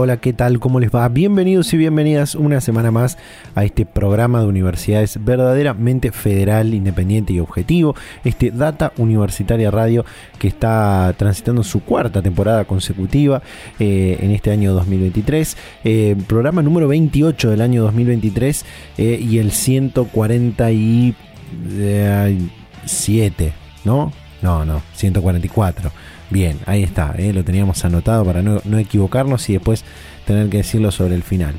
Hola, ¿qué tal? ¿Cómo les va? Bienvenidos y bienvenidas una semana más a este programa de universidades verdaderamente federal, independiente y objetivo, este Data Universitaria Radio que está transitando su cuarta temporada consecutiva eh, en este año 2023, eh, programa número 28 del año 2023 eh, y el 147, ¿no? No, no, 144. Bien, ahí está, ¿eh? lo teníamos anotado para no, equivocarnos y después tener que decirlo sobre el final.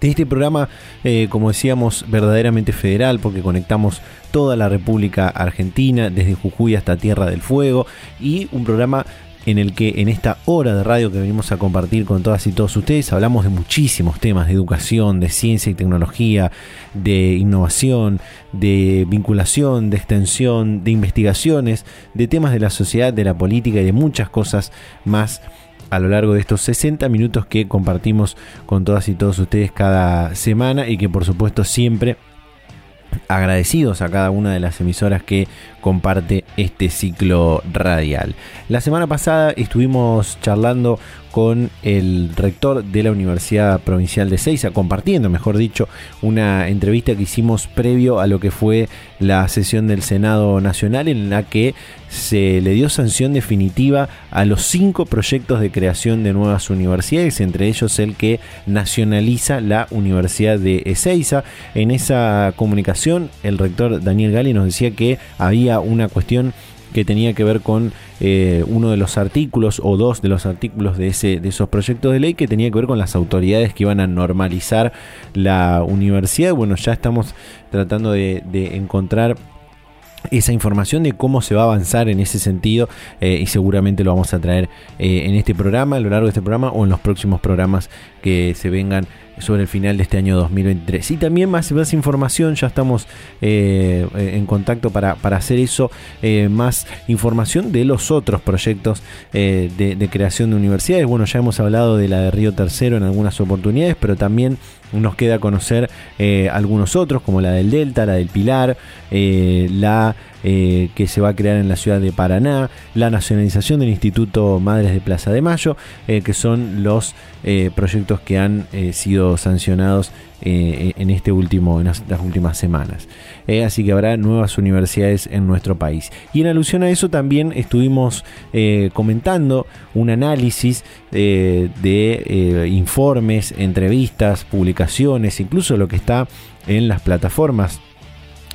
Este programa, eh, como decíamos, verdaderamente federal, porque conectamos toda la República Argentina, desde Jujuy hasta Tierra del Fuego, y un programa en el que en esta hora de radio que venimos a compartir con todas y todos ustedes hablamos de muchísimos temas de educación, de ciencia y tecnología, de innovación, de vinculación, de extensión, de investigaciones, de temas de la sociedad, de la política y de muchas cosas más a lo largo de estos 60 minutos que compartimos con todas y todos ustedes cada semana y que por supuesto siempre agradecidos a cada una de las emisoras que comparte este ciclo radial. La semana pasada estuvimos charlando con el rector de la Universidad Provincial de Ceiza, compartiendo, mejor dicho, una entrevista que hicimos previo a lo que fue la sesión del Senado Nacional en la que se le dio sanción definitiva a los cinco proyectos de creación de nuevas universidades, entre ellos el que nacionaliza la Universidad de Ezeiza. En esa comunicación, el rector Daniel Gali nos decía que había una cuestión que tenía que ver con eh, uno de los artículos o dos de los artículos de, ese, de esos proyectos de ley que tenía que ver con las autoridades que iban a normalizar la universidad. Bueno, ya estamos tratando de, encontrar esa información de cómo se va a avanzar en ese sentido eh, y seguramente lo vamos a traer eh, en este programa, a lo largo de este programa o en los próximos programas que se vengan sobre el final de este año 2023. Y también más, más información, ya estamos eh, en contacto para, hacer eso, eh, más información de los otros proyectos eh, de, creación de universidades. Bueno, ya hemos hablado de la de Río Tercero en algunas oportunidades, pero también nos queda conocer algunos otros, como la del Delta, la del Pilar, la que se va a crear en la ciudad de Paraná, la nacionalización del Instituto Madres de Plaza de Mayo, que son los proyectos que han sido sancionados eh, en este último en las, últimas semanas. Eh, así que habrá nuevas universidades en nuestro país. Y en alusión a eso también estuvimos eh, comentando un análisis de informes entrevistas publicaciones incluso lo que está en las plataformas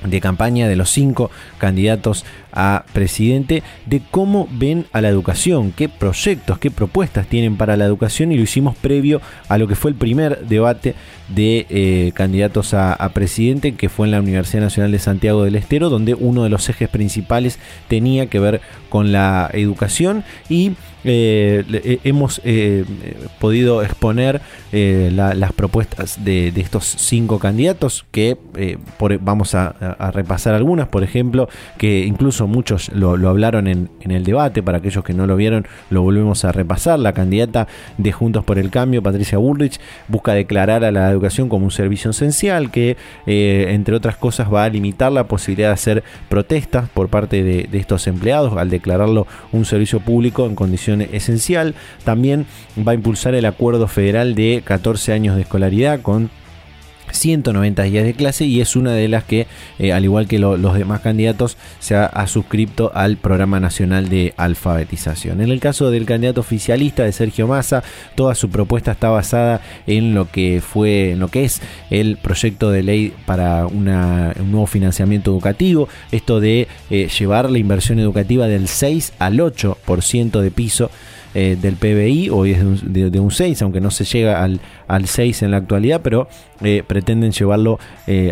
de campaña de los cinco candidatos a presidente de cómo ven a la educación, qué proyectos, qué propuestas tienen para la educación y lo hicimos previo a lo que fue el primer debate de eh, candidatos a, presidente que fue en la Universidad Nacional de Santiago del Estero donde uno de los ejes principales tenía que ver con la educación y eh, eh, hemos podido exponer las propuestas de, estos cinco candidatos que vamos a repasar algunas, por ejemplo, que incluso muchos lo, hablaron en, el debate, para aquellos que no lo vieron lo volvemos a repasar, la candidata de Juntos por el Cambio, Patricia Bullrich, busca declarar a la educación como un servicio esencial que, eh, entre otras cosas, va a limitar la posibilidad de hacer protestas por parte de, de estos empleados al declararlo un servicio público en condición esencial. También va a impulsar el acuerdo federal de 14 años de escolaridad con 190 días de clase y es una de las que, eh, al igual que los demás candidatos, se ha, suscrito al Programa Nacional de Alfabetización. En el caso del candidato oficialista de Sergio Massa, toda su propuesta está basada en lo que fue, en lo que es el proyecto de ley para un nuevo financiamiento educativo, esto de eh, llevar la inversión educativa del 6 al 8% de piso eh, del PBI, hoy es de un, 6, aunque no se llega al, al 6 en la actualidad, pero eh, pretenden llevarlo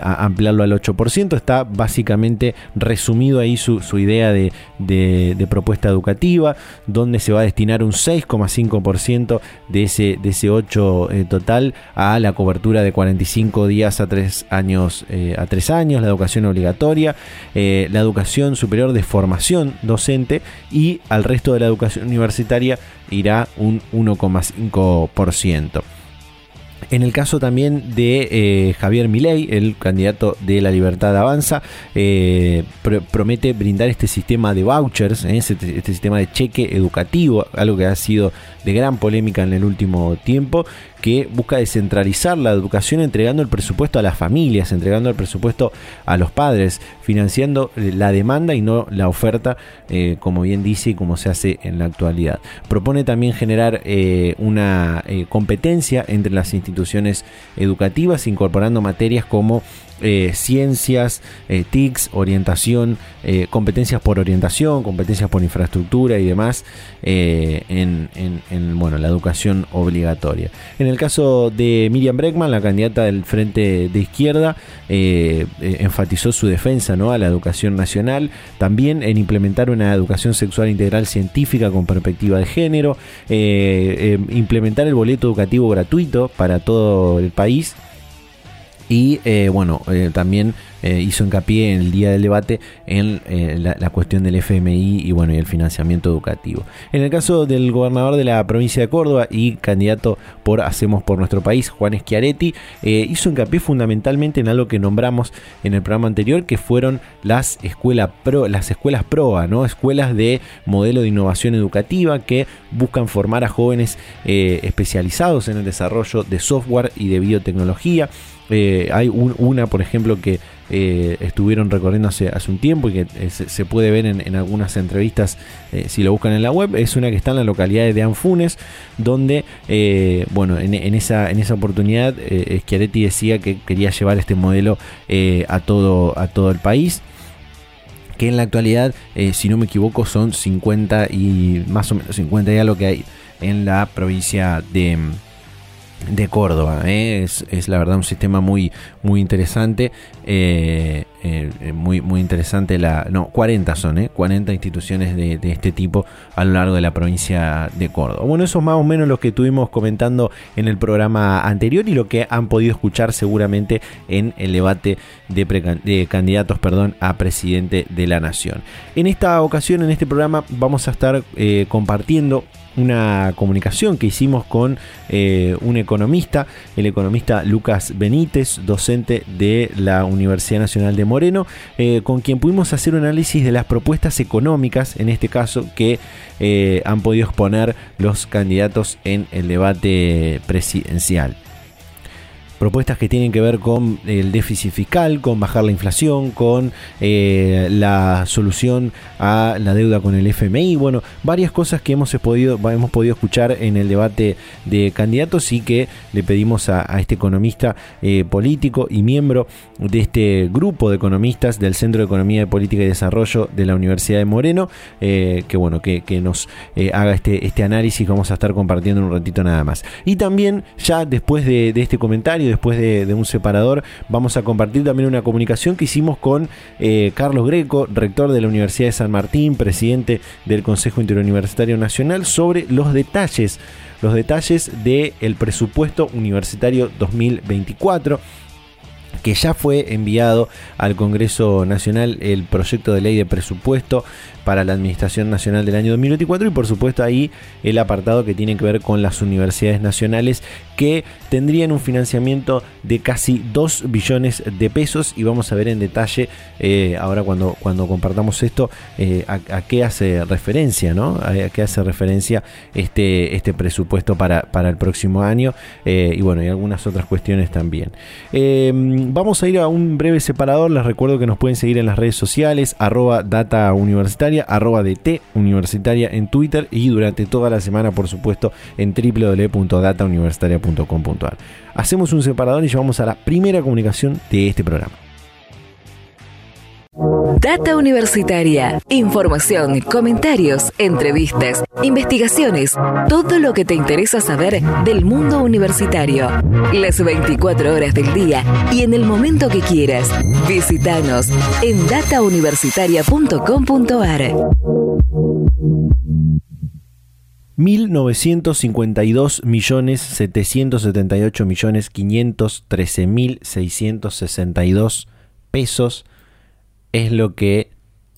a ampliarlo al 8%. Está básicamente resumido ahí su, idea de, de, propuesta educativa, donde se va a destinar un 6,5% de ese, de ese 8 total a la cobertura de 45 días a 3 años, a 3 años, la educación obligatoria, la educación superior de formación docente y al resto de la educación universitaria irá un 1,5%. En el caso también de eh, Javier Milei, el candidato de la Libertad Avanza, eh, promete brindar este sistema de vouchers, eh, este, este, sistema de cheque educativo, algo que ha sido de gran polémica en el último tiempo, que busca descentralizar la educación entregando el presupuesto a las familias, entregando el presupuesto a los padres, financiando la demanda y no la oferta, como bien dice y como se hace en la actualidad. Propone también generar una competencia entre las instituciones educativas, incorporando materias como eh, ciencias, eh, TICs, orientación, eh, competencias por orientación, competencias por infraestructura y demás en, bueno, la educación obligatoria. En el caso de Miriam Breckman, la candidata del Frente de Izquierda, enfatizó su defensa ¿no? a la educación nacional, también en implementar una educación sexual integral científica con perspectiva de género, implementar el boleto educativo gratuito para todo el país y eh, bueno, eh, también eh, hizo hincapié en el día del debate en la, cuestión del FMI y bueno el financiamiento educativo. En el caso del gobernador de la provincia de Córdoba y candidato por Hacemos por nuestro país, Juan Schiaretti, hizo hincapié fundamentalmente en algo que nombramos en el programa anterior, que fueron las escuelas pro, las escuelas PROA, ¿no? Escuelas de modelo de innovación educativa que buscan formar a jóvenes especializados en el desarrollo de software y de biotecnología eh, hay una, por ejemplo, que eh, estuvieron recorriendo hace, hace, un tiempo y que eh, se, puede ver en, algunas entrevistas si lo buscan en la web. Es una que está en la localidad de Anfunes, donde, bueno, en, esa, en esa oportunidad Schiaretti decía que quería llevar este modelo a, todo, a todo el país que en la actualidad, si no me equivoco, son 50 y más o menos 50 ya lo que hay en la provincia de, de Córdoba. ¿eh? Es, la verdad un sistema muy, muy interesante. Eh, eh, muy, muy interesante la. No, 40 son, 40 instituciones de, este tipo a lo largo de la provincia de Córdoba. Bueno, eso es más o menos lo que estuvimos comentando en el programa anterior y lo que han podido escuchar seguramente en el debate de, de candidatos perdón, a presidente de la nación. En esta ocasión, en este programa, vamos a estar compartiendo una comunicación que hicimos con eh, un economista, el economista Lucas Benítez, docente de la Universidad Nacional de Moreno, eh, con quien pudimos hacer un análisis de las propuestas económicas, en este caso, que eh, han podido exponer los candidatos en el debate presidencial propuestas que tienen que ver con el déficit fiscal, con bajar la inflación, con eh, la solución a la deuda con el FMI, bueno, varias cosas que hemos podido, hemos podido escuchar en el debate de candidatos y que le pedimos a, este economista eh, político y miembro de este grupo de economistas del Centro de Economía de Política y Desarrollo de la Universidad de Moreno, eh, que bueno, que, nos haga este, este análisis que vamos a estar compartiendo en un ratito nada más. Y también ya después de, de este comentario, después de, un separador, vamos a compartir también una comunicación que hicimos con eh, Carlos Greco, rector de la Universidad de San Martín, presidente del Consejo Interuniversitario Nacional, sobre los detalles, los detalles del presupuesto universitario 2024 que ya fue enviado al Congreso Nacional el proyecto de ley de presupuesto para la Administración Nacional del año 2024 y por supuesto ahí el apartado que tiene que ver con las universidades nacionales que tendrían un financiamiento de casi 2 billones de pesos y vamos a ver en detalle eh, ahora cuando, cuando compartamos esto eh, a, qué hace referencia, ¿no? A, qué hace referencia este, este presupuesto para, para el próximo año eh, y bueno, y algunas otras cuestiones también. vamos a ir a un breve separador, les recuerdo que nos pueden seguir en las redes sociales, arroba data arroba DT Universitaria en Twitter y durante toda la semana, por supuesto, en www.datauniversitaria.com.ar. Hacemos un separador y llevamos a la primera comunicación de este programa. Data Universitaria. Información, comentarios, entrevistas, investigaciones, todo lo que te interesa saber del mundo universitario. Las 24 horas del día y en el momento que quieras. Visítanos en datauniversitaria.com.ar. 1.952 millones 778 millones 513 mil 662 pesos es lo que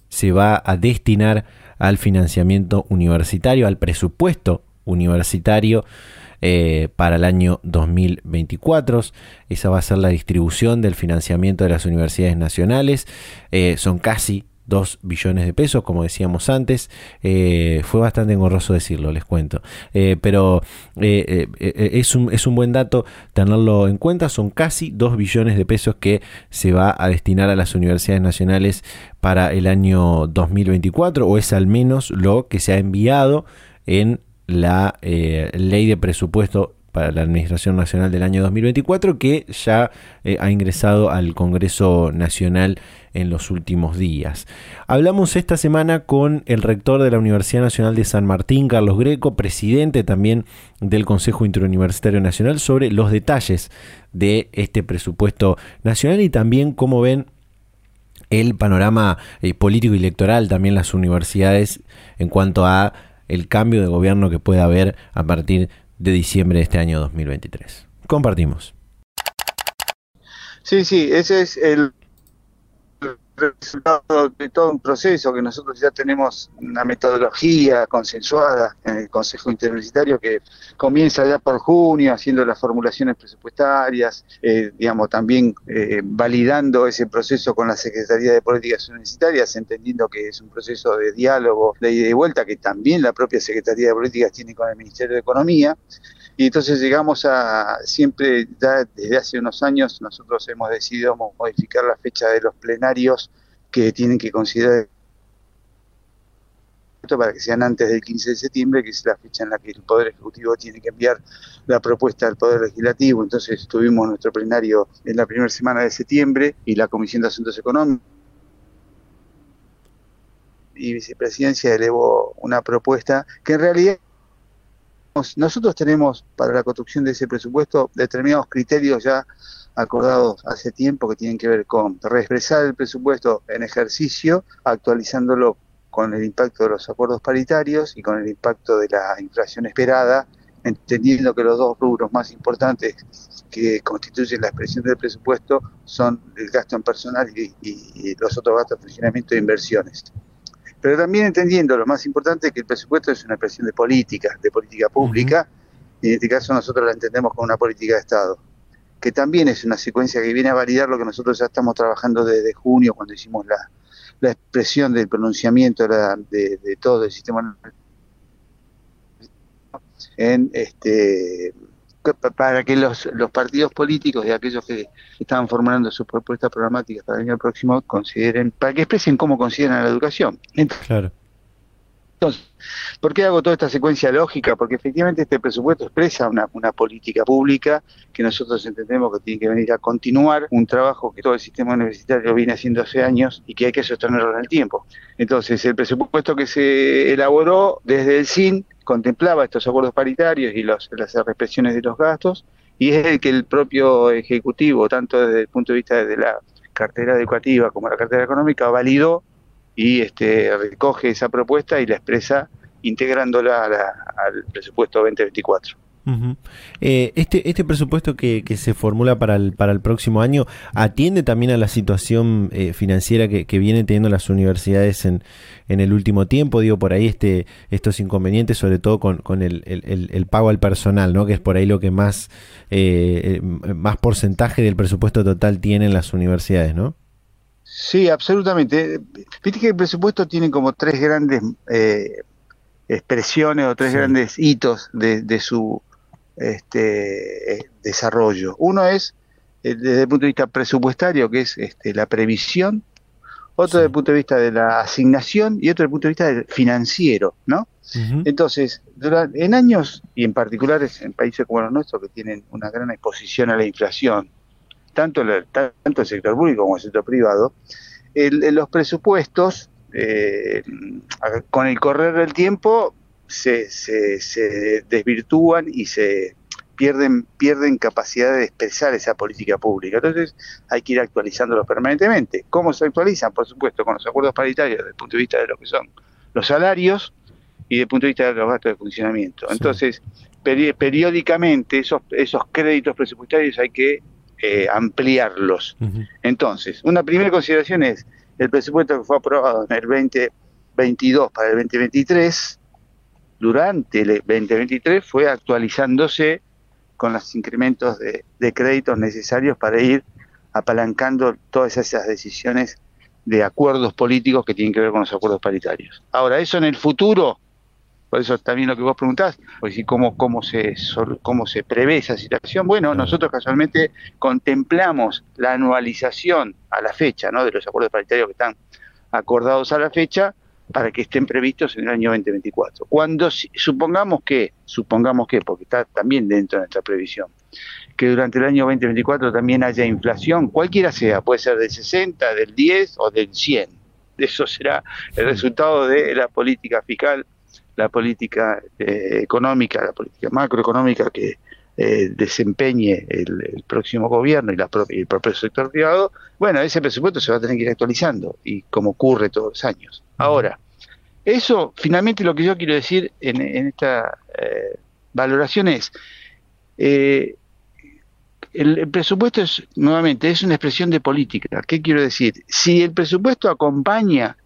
se va a destinar al financiamiento universitario, al presupuesto universitario eh, para el año 2024. Esa va a ser la distribución del financiamiento de las universidades nacionales. Eh, son casi 2 billones de pesos, como decíamos antes. Eh, fue bastante engorroso decirlo, les cuento. Eh, pero eh, es, un, es un buen dato tenerlo en cuenta. Son casi 2 billones de pesos que se va a destinar a las universidades nacionales para el año 2024, o es al menos lo que se ha enviado en la ley de presupuesto para la Administración Nacional del año 2024 que ya ha ingresado al Congreso Nacional en los últimos días. Hablamos esta semana con el rector de la Universidad Nacional de San Martín, Carlos Greco, presidente también del Consejo Interuniversitario Nacional, sobre los detalles de este presupuesto nacional y también cómo ven el panorama eh, político y electoral, también las universidades en cuanto a el cambio de gobierno que puede haber a partir de diciembre de este año 2023. Compartimos. Sí, sí, ese es el resultado de todo un proceso que nosotros ya tenemos una metodología consensuada en el Consejo Interuniversitario que comienza ya por junio haciendo las formulaciones presupuestarias, eh, digamos también eh, validando ese proceso con la Secretaría de Políticas Universitarias, entendiendo que es un proceso de diálogo, de ida y vuelta que también la propia Secretaría de Políticas tiene con el Ministerio de Economía. Y entonces llegamos a, siempre, ya desde hace unos años, nosotros hemos decidido modificar la fecha de los plenarios que tienen que considerar para que sean antes del 15 de septiembre, que es la fecha en la que el Poder Ejecutivo tiene que enviar la propuesta al Poder Legislativo. Entonces tuvimos nuestro plenario en la primera semana de septiembre y la Comisión de Asuntos Económicos y Vicepresidencia elevó una propuesta que en realidad nosotros tenemos para la construcción de ese presupuesto determinados criterios ya acordados hace tiempo que tienen que ver con reexpresar el presupuesto en ejercicio, actualizándolo con el impacto de los acuerdos paritarios y con el impacto de la inflación esperada, entendiendo que los dos rubros más importantes que constituyen la expresión del presupuesto son el gasto en personal y, los otros gastos de funcionamiento de inversiones pero también entendiendo lo más importante que el presupuesto es una expresión de política, de política pública, y en este caso nosotros la entendemos como una política de Estado, que también es una secuencia que viene a validar lo que nosotros ya estamos trabajando desde junio, cuando hicimos la, expresión del pronunciamiento de, de todo el sistema en este para que los, los partidos políticos y aquellos que estaban formulando sus propuestas programáticas para el año próximo consideren, para que expresen cómo consideran la educación. Claro. Entonces, ¿por qué hago toda esta secuencia lógica? Porque efectivamente este presupuesto expresa una, política pública que nosotros entendemos que tiene que venir a continuar un trabajo que todo el sistema universitario viene haciendo hace años y que hay que sostenerlo en el tiempo. Entonces, el presupuesto que se elaboró desde el SIN contemplaba estos acuerdos paritarios y las represiones de los gastos, y es el que el propio Ejecutivo, tanto desde el punto de vista de la cartera educativa como la cartera económica, validó y este, recoge esa propuesta y la expresa integrándola al presupuesto 2024. Eh, este, este presupuesto que, se formula para el, para el próximo año atiende también a la situación eh, financiera que, que, vienen teniendo las universidades en, en el último tiempo. Digo, por ahí este, estos inconvenientes, sobre todo con, con el, el, pago al personal, ¿no? que es por ahí lo que más, eh, más porcentaje del presupuesto total tienen las universidades, ¿no? Sí, absolutamente. Viste que el presupuesto tiene como tres grandes expresiones o tres grandes hitos de, de, su este, desarrollo. Uno es eh, desde el punto de vista presupuestario, que es este, la previsión, otro desde el punto de vista de la asignación y otro desde el punto de vista financiero, ¿no? Entonces, en años, y en particular en países como los nuestros, que tienen una gran exposición a la inflación, tanto, tanto el sector público como el sector privado, los presupuestos, eh, con el correr del tiempo, se, se, desvirtúan y se pierden, pierden capacidad de expresar esa política pública. Entonces hay que ir actualizándolos permanentemente. ¿Cómo se actualizan? Por supuesto, con los acuerdos paritarios desde el punto de vista de lo que son los salarios y desde el punto de vista de los gastos de funcionamiento. Entonces, periódicamente esos, esos créditos presupuestarios hay que eh, ampliarlos. Entonces, una primera consideración es el presupuesto que fue aprobado en el 2022 para el 2023, durante el 2023 fue actualizándose con los incrementos de, de créditos necesarios para ir apalancando todas esas decisiones de acuerdos políticos que tienen que ver con los acuerdos paritarios. Ahora, eso en el futuro por eso también lo que vos preguntás, pues, ¿cómo, cómo, se, cómo se prevé esa situación. Bueno, nosotros casualmente contemplamos la anualización a la fecha ¿no? de los acuerdos paritarios que están acordados a la fecha para que estén previstos en el año 2024. Cuando supongamos que, supongamos que, porque está también dentro de nuestra previsión, que durante el año 2024 también haya inflación, cualquiera sea, puede ser del 60, del 10 o del 100. Eso será el resultado de la política fiscal la política eh, económica, la política macroeconómica que eh, desempeñe el, próximo gobierno y, la el propio sector privado, bueno, ese presupuesto se va a tener que ir actualizando, y como ocurre todos los años. Ahora, eso finalmente lo que yo quiero decir en, esta eh, valoración es, el, el, presupuesto es, nuevamente, es una expresión de política. ¿Qué quiero decir? Si el presupuesto acompaña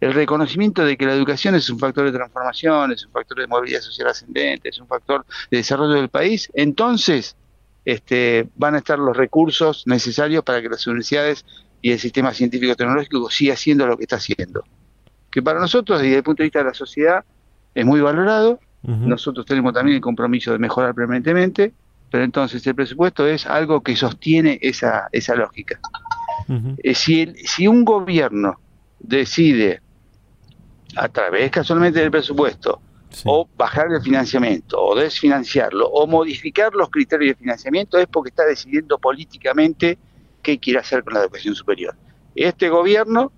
el reconocimiento de que la educación es un factor de transformación, es un factor de movilidad social ascendente, es un factor de desarrollo del país, entonces este, van a estar los recursos necesarios para que las universidades y el sistema científico-tecnológico siga haciendo lo que está haciendo. Que para nosotros, desde el punto de vista de la sociedad, es muy valorado. Nosotros tenemos también el compromiso de mejorar permanentemente, pero entonces el presupuesto es algo que sostiene esa, esa lógica. Eh, si, si un gobierno decide a través casualmente del presupuesto, o bajar el financiamiento, o desfinanciarlo, o modificar los criterios de financiamiento, es porque está decidiendo políticamente qué quiere hacer con la educación superior. Este gobierno,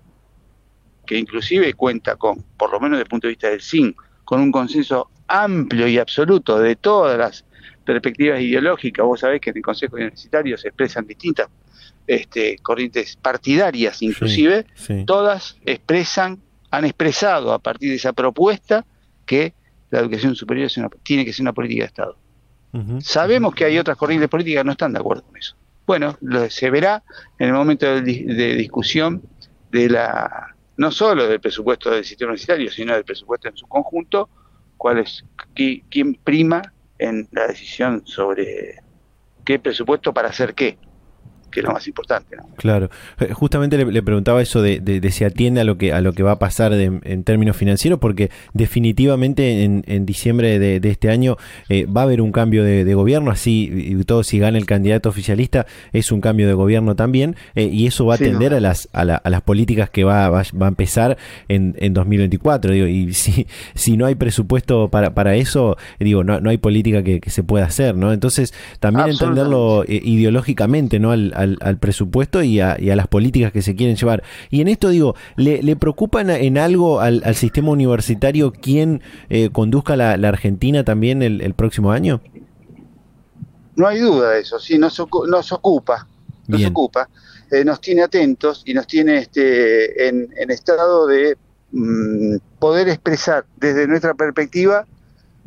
que inclusive cuenta con, por lo menos desde el punto de vista del SIN, con un consenso amplio y absoluto de todas las perspectivas ideológicas, vos sabés que en el Consejo Universitario se expresan distintas este, corrientes partidarias inclusive, todas expresan han expresado a partir de esa propuesta que la educación superior tiene que ser una política de Estado. Sabemos que hay otras corrientes políticas que no están de acuerdo con eso. Bueno, se verá en el momento de, discusión de la no solo del presupuesto del sistema universitario, sino del presupuesto en su conjunto, cuál es quién prima en la decisión sobre qué presupuesto para hacer qué que es lo más importante. Claro, eh, justamente le, preguntaba eso de, de, si atiende a lo que a lo que va a pasar en términos financieros, porque definitivamente en, en diciembre de, este año eh, va a haber un cambio de, gobierno, así y todo si gana el candidato oficialista es un cambio de gobierno también, eh, y eso va a atender a las a, las políticas que va, va, a empezar en, en 2024. Digo, y si, si no hay presupuesto para, para eso, digo, no, no hay política que, se pueda hacer, ¿no? Entonces, también entenderlo ideológicamente, ¿no? al al, presupuesto y a, las políticas que se quieren llevar. Y en esto digo, ¿le, le preocupa en algo al, sistema universitario quién eh, conduzca la, Argentina también el, próximo año? No hay duda de eso, sí, nos, nos ocupa, nos ocupa, eh, nos tiene atentos y nos tiene este, en, estado de mm, poder expresar desde nuestra perspectiva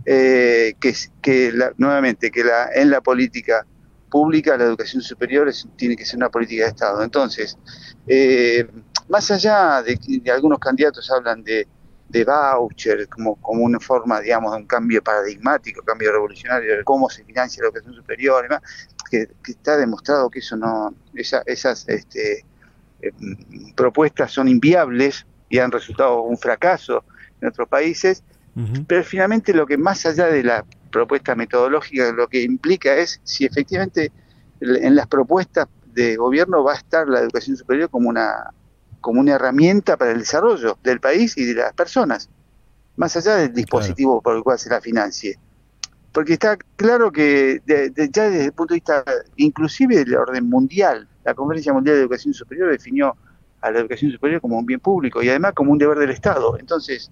eh, que, que nuevamente que la, en la política pública, la educación superior tiene que ser una política de Estado. Entonces, eh, más allá de que algunos candidatos hablan de, de voucher como, como una forma, digamos, de un cambio paradigmático, cambio revolucionario de cómo se financia la educación superior y demás, que, está demostrado que eso no, esas este, eh, propuestas son inviables y han resultado un fracaso en otros países, pero finalmente lo que más allá de la propuesta metodológica lo que implica es si efectivamente en las propuestas de gobierno va a estar la educación superior como una, como una herramienta para el desarrollo del país y de las personas, más allá del dispositivo por el cual se la financie. Porque está claro que ya desde el punto de vista inclusive del orden mundial, la Conferencia Mundial de Educación Superior definió a la educación superior como un bien público y además como un deber del Estado. Entonces,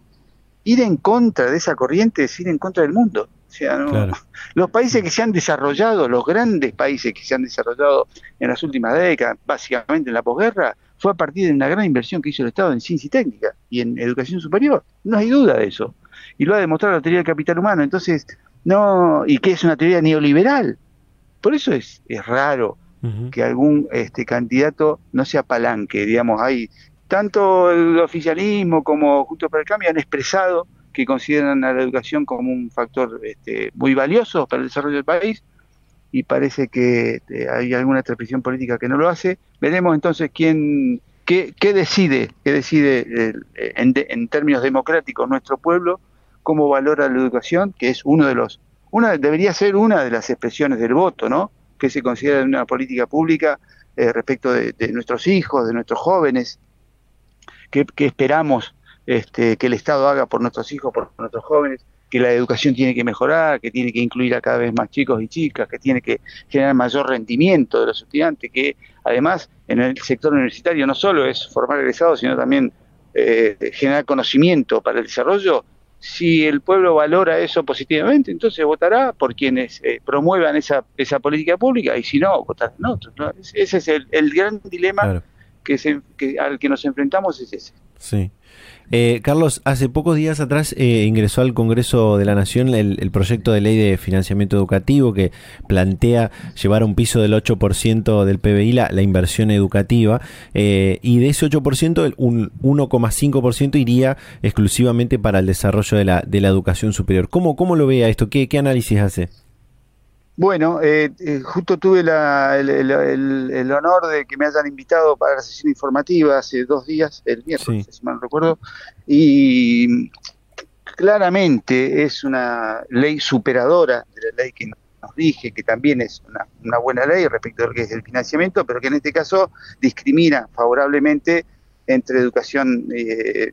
ir en contra de esa corriente es ir en contra del mundo. O sea, los países que se han desarrollado, los grandes países que se han desarrollado en las últimas décadas, básicamente en la posguerra, fue a partir de una gran inversión que hizo el Estado en ciencia y técnica y en educación superior. No hay duda de eso. Y lo ha demostrado la teoría del capital humano. Entonces, no, y que es una teoría neoliberal. Por eso es, es raro que algún este, candidato no se apalanque, digamos, hay tanto el oficialismo como Juntos para el Cambio han expresado que consideran a la educación como un factor este, muy valioso para el desarrollo del país y parece que este, hay alguna expresión política que no lo hace. Veremos entonces quién, qué, decide, qué decide en, en, términos democráticos nuestro pueblo, cómo valora la educación, que es uno de los, una debería ser una de las expresiones del voto, ¿no? Que se considera una política pública eh, respecto de, nuestros hijos, de nuestros jóvenes, que, esperamos este, que el Estado haga por nuestros hijos, por nuestros jóvenes que la educación tiene que mejorar, que tiene que incluir a cada vez más chicos y chicas, que tiene que generar mayor rendimiento de los estudiantes, que además en el sector universitario no solo es formar egresados, sino también eh, generar conocimiento para el desarrollo. Si el pueblo valora eso positivamente, entonces votará por quienes eh, promuevan esa, esa política pública y si no, votará en otros. Ese es el, gran dilema que, que al que nos enfrentamos, es ese. Sí. Eh, Carlos, hace pocos días atrás eh, ingresó al Congreso de la Nación el, proyecto de ley de financiamiento educativo que plantea llevar a un piso del 8% del PBI la, la inversión educativa eh, y de ese 8% un 1,5% iría exclusivamente para el desarrollo de la, de la educación superior. ¿Cómo, cómo lo ve a esto? ¿Qué, qué análisis hace? Bueno, eh, eh, justo tuve el, honor de que me hayan invitado para la sesión informativa hace dos días, el miércoles, si mal no recuerdo, y claramente es una ley superadora de la ley que nos dije, que también es una, buena ley respecto a lo que es el financiamiento, pero que en este caso discrimina favorablemente entre educación, eh,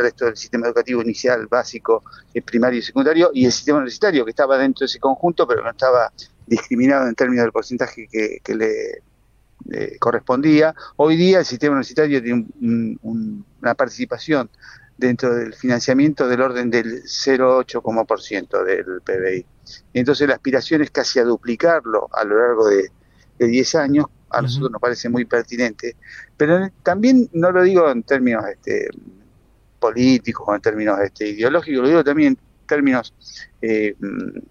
resto del sistema educativo inicial, básico, eh, primario y secundario, y el sistema universitario, que estaba dentro de ese conjunto, pero no estaba discriminado en términos del porcentaje que, le correspondía. Hoy día el sistema universitario tiene una participación dentro del financiamiento del orden del 0,8% del PBI. Entonces la aspiración es casi a duplicarlo a lo largo de, 10 años, a nosotros nos parece muy pertinente, pero también no lo digo en términos este, políticos en términos este, ideológicos, lo digo también en términos eh,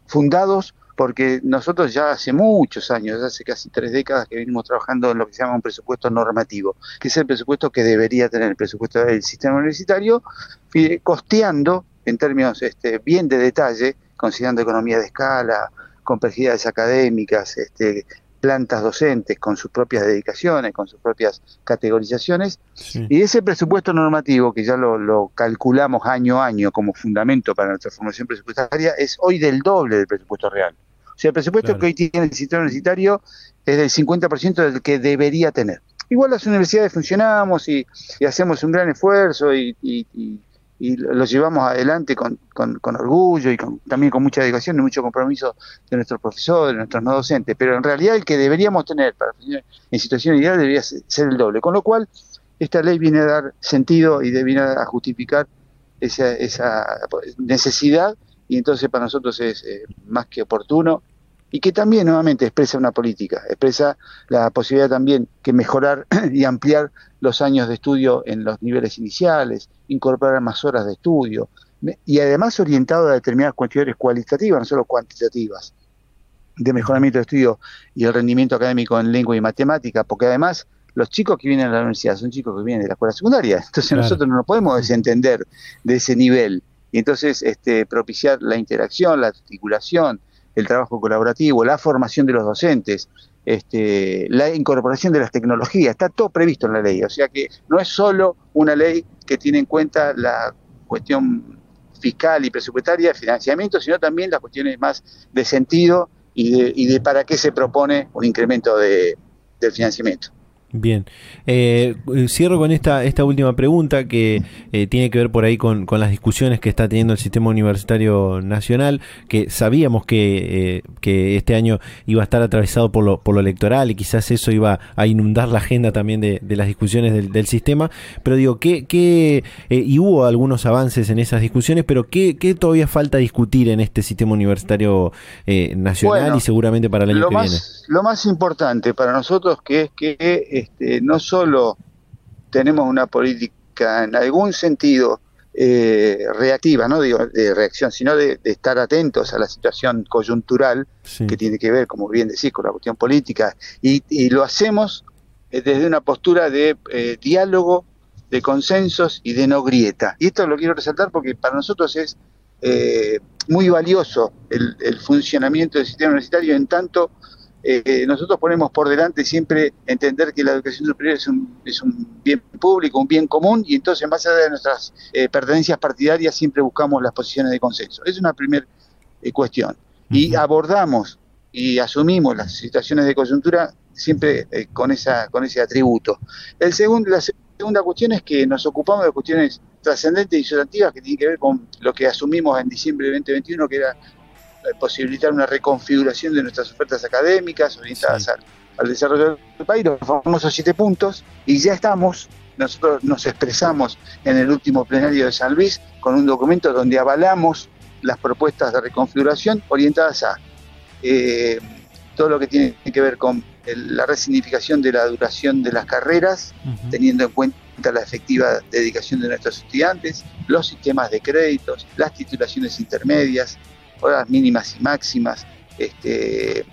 fundados, porque nosotros ya hace muchos años, hace casi tres décadas que venimos trabajando en lo que se llama un presupuesto normativo, que es el presupuesto que debería tener el presupuesto del sistema universitario, costeando en términos este, bien de detalle, considerando economía de escala, complejidades académicas, este, plantas docentes con sus propias dedicaciones, con sus propias categorizaciones, y ese presupuesto normativo, que ya lo, calculamos año a año como fundamento para nuestra formación presupuestaria, es hoy del doble del presupuesto real. O sea, el presupuesto que hoy tiene el sistema universitario es del 50% del que debería tener. Igual las universidades funcionamos y, hacemos un gran esfuerzo y y lo llevamos adelante con, con, orgullo y también con mucha dedicación y mucho compromiso de nuestros profesores, de nuestros no docentes, pero en realidad el que deberíamos tener para en situación ideal debería ser el doble, con lo cual esta ley viene a dar sentido y viene a justificar esa, esa necesidad y entonces para nosotros es eh, más que oportuno y que también nuevamente expresa una política, expresa la posibilidad también que mejorar y ampliar los años de estudio en los niveles iniciales, incorporar más horas de estudio y además orientado a determinadas cuestiones cualitativas, no solo cuantitativas, de mejoramiento de estudio y el rendimiento académico en lengua y matemática, porque además los chicos que vienen a la universidad son chicos que vienen de la escuela secundaria, entonces nosotros no nos podemos desentender de ese nivel y entonces este, propiciar la interacción, la articulación, el trabajo colaborativo, la formación de los docentes, este, la incorporación de las tecnologías, está todo previsto en la ley. O sea que no es solo una ley que tiene en cuenta la cuestión fiscal y presupuestaria, de financiamiento, sino también las cuestiones más de sentido y de, para qué se propone un incremento de, del financiamiento. Bien, eh, cierro con esta, esta última pregunta que eh, tiene que ver por ahí con, las discusiones que está teniendo el sistema universitario nacional, que sabíamos que, eh, que este año iba a estar atravesado por lo, por lo electoral y quizás eso iba a inundar la agenda también de, las discusiones del, sistema, pero digo, ¿qué, qué y hubo algunos avances en esas discusiones, pero ¿qué, qué todavía falta discutir en este sistema universitario nacional y seguramente para el año que viene? Lo más importante para nosotros que es que este, no solo tenemos una política en algún sentido eh, reactiva, no digo de reacción, sino de, estar atentos a la situación coyuntural que tiene que ver, como bien decís, con la cuestión política, y, lo hacemos eh, desde una postura de eh, diálogo, de consensos y de no grieta. Y esto lo quiero resaltar porque para nosotros es muy valioso el, el funcionamiento del sistema universitario en tanto eh, nosotros ponemos por delante siempre entender que la educación superior es un, es un bien público, un bien común, y entonces más allá de nuestras eh, pertenencias partidarias siempre buscamos las posiciones de consenso. Es una primera eh, cuestión. Y abordamos y asumimos las situaciones de coyuntura siempre con, esa, con ese atributo. El segundo, la segunda cuestión es que nos ocupamos de cuestiones trascendentes y sustantivas que tienen que ver con lo que asumimos en diciembre de 2021, que era eh, posibilitar una reconfiguración de nuestras ofertas académicas orientadas al, desarrollo del país, los famosos siete puntos, y ya estamos, nosotros nos expresamos en el último plenario de San Luis con un documento donde avalamos las propuestas de reconfiguración orientadas a eh, todo lo que tiene que ver con la resignificación de la duración de las carreras, teniendo en cuenta la efectiva dedicación de nuestros estudiantes, los sistemas de créditos, las titulaciones intermedias, horas mínimas y máximas, este,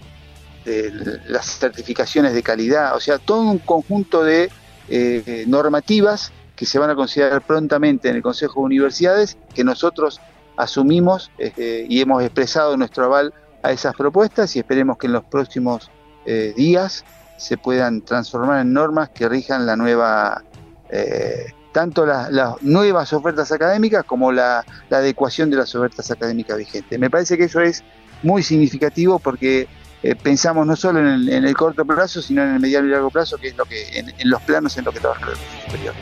las certificaciones de calidad, o sea, todo un conjunto de eh, normativas que se van a considerar prontamente en el Consejo de Universidades, que nosotros asumimos este, y hemos expresado nuestro aval a esas propuestas y esperemos que en los próximos eh, días se puedan transformar en normas que rijan la nueva eh, tanto las, nuevas ofertas académicas como la, adecuación de las ofertas académicas vigentes. Me parece que eso es muy significativo porque eh, pensamos no solo en el, corto plazo, sino en el mediano y largo plazo, que es lo que en, los planos en lo que trabaja el superior.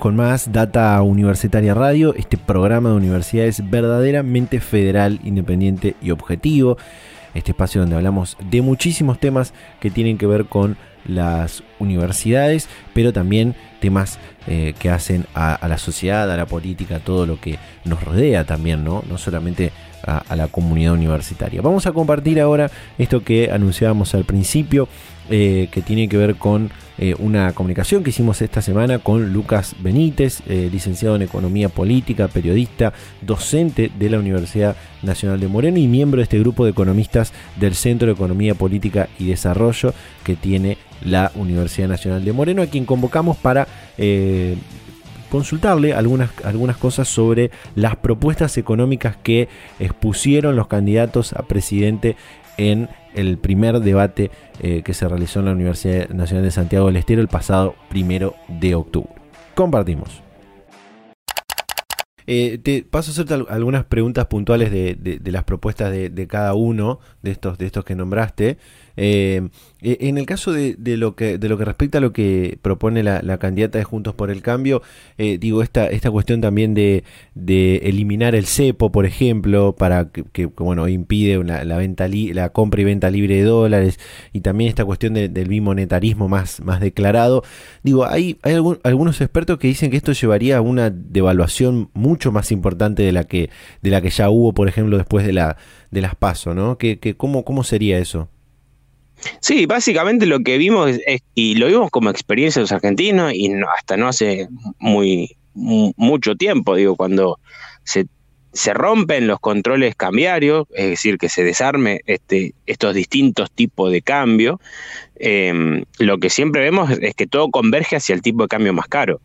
Con más Data Universitaria Radio, este programa de universidades verdaderamente federal, independiente y objetivo. Este espacio donde hablamos de muchísimos temas que tienen que ver con las universidades, pero también temas eh, que hacen a, la sociedad, a la política, todo lo que nos rodea también, ¿no? No solamente a, la comunidad universitaria. Vamos a compartir ahora esto que anunciábamos al principio, eh, que tiene que ver con eh, una comunicación que hicimos esta semana con Lucas Benítez, eh, licenciado en Economía Política, periodista, docente de la Universidad Nacional de Moreno y miembro de este grupo de economistas del Centro de Economía Política y Desarrollo que tiene la Universidad Nacional de Moreno, a quien convocamos para consultarle algunas, algunas cosas sobre las propuestas económicas que expusieron los candidatos a presidente en el primer debate eh, que se realizó en la Universidad Nacional de Santiago del Estero el pasado primero de octubre. Compartimos. Eh, te paso a hacerte algunas preguntas puntuales de, las propuestas de, de, cada uno de estos, de estos que nombraste. Eh, eh, en el caso de, lo que, de lo que respecta a lo que propone la, candidata de Juntos por el Cambio, eh, digo, esta, esta cuestión también de, eliminar el cepo, por ejemplo, para que, bueno, impide la, venta la compra y venta libre de dólares, y también esta cuestión del bimonetarismo más, más declarado. Digo, hay, hay algunos expertos que dicen que esto llevaría a una devaluación mucho más importante de la que, de la que ya hubo, por ejemplo, después de, la, de las PASO, ¿no? Que, ¿cómo, ¿Cómo sería eso? Sí, básicamente lo que vimos es, y lo vimos como experiencia de los argentinos y hasta no hace muy mucho tiempo, digo, cuando se se rompen los controles cambiarios, es decir, que se desarme este, estos distintos tipos de cambio, em, lo que siempre vemos es que todo converge hacia el tipo de cambio más caro.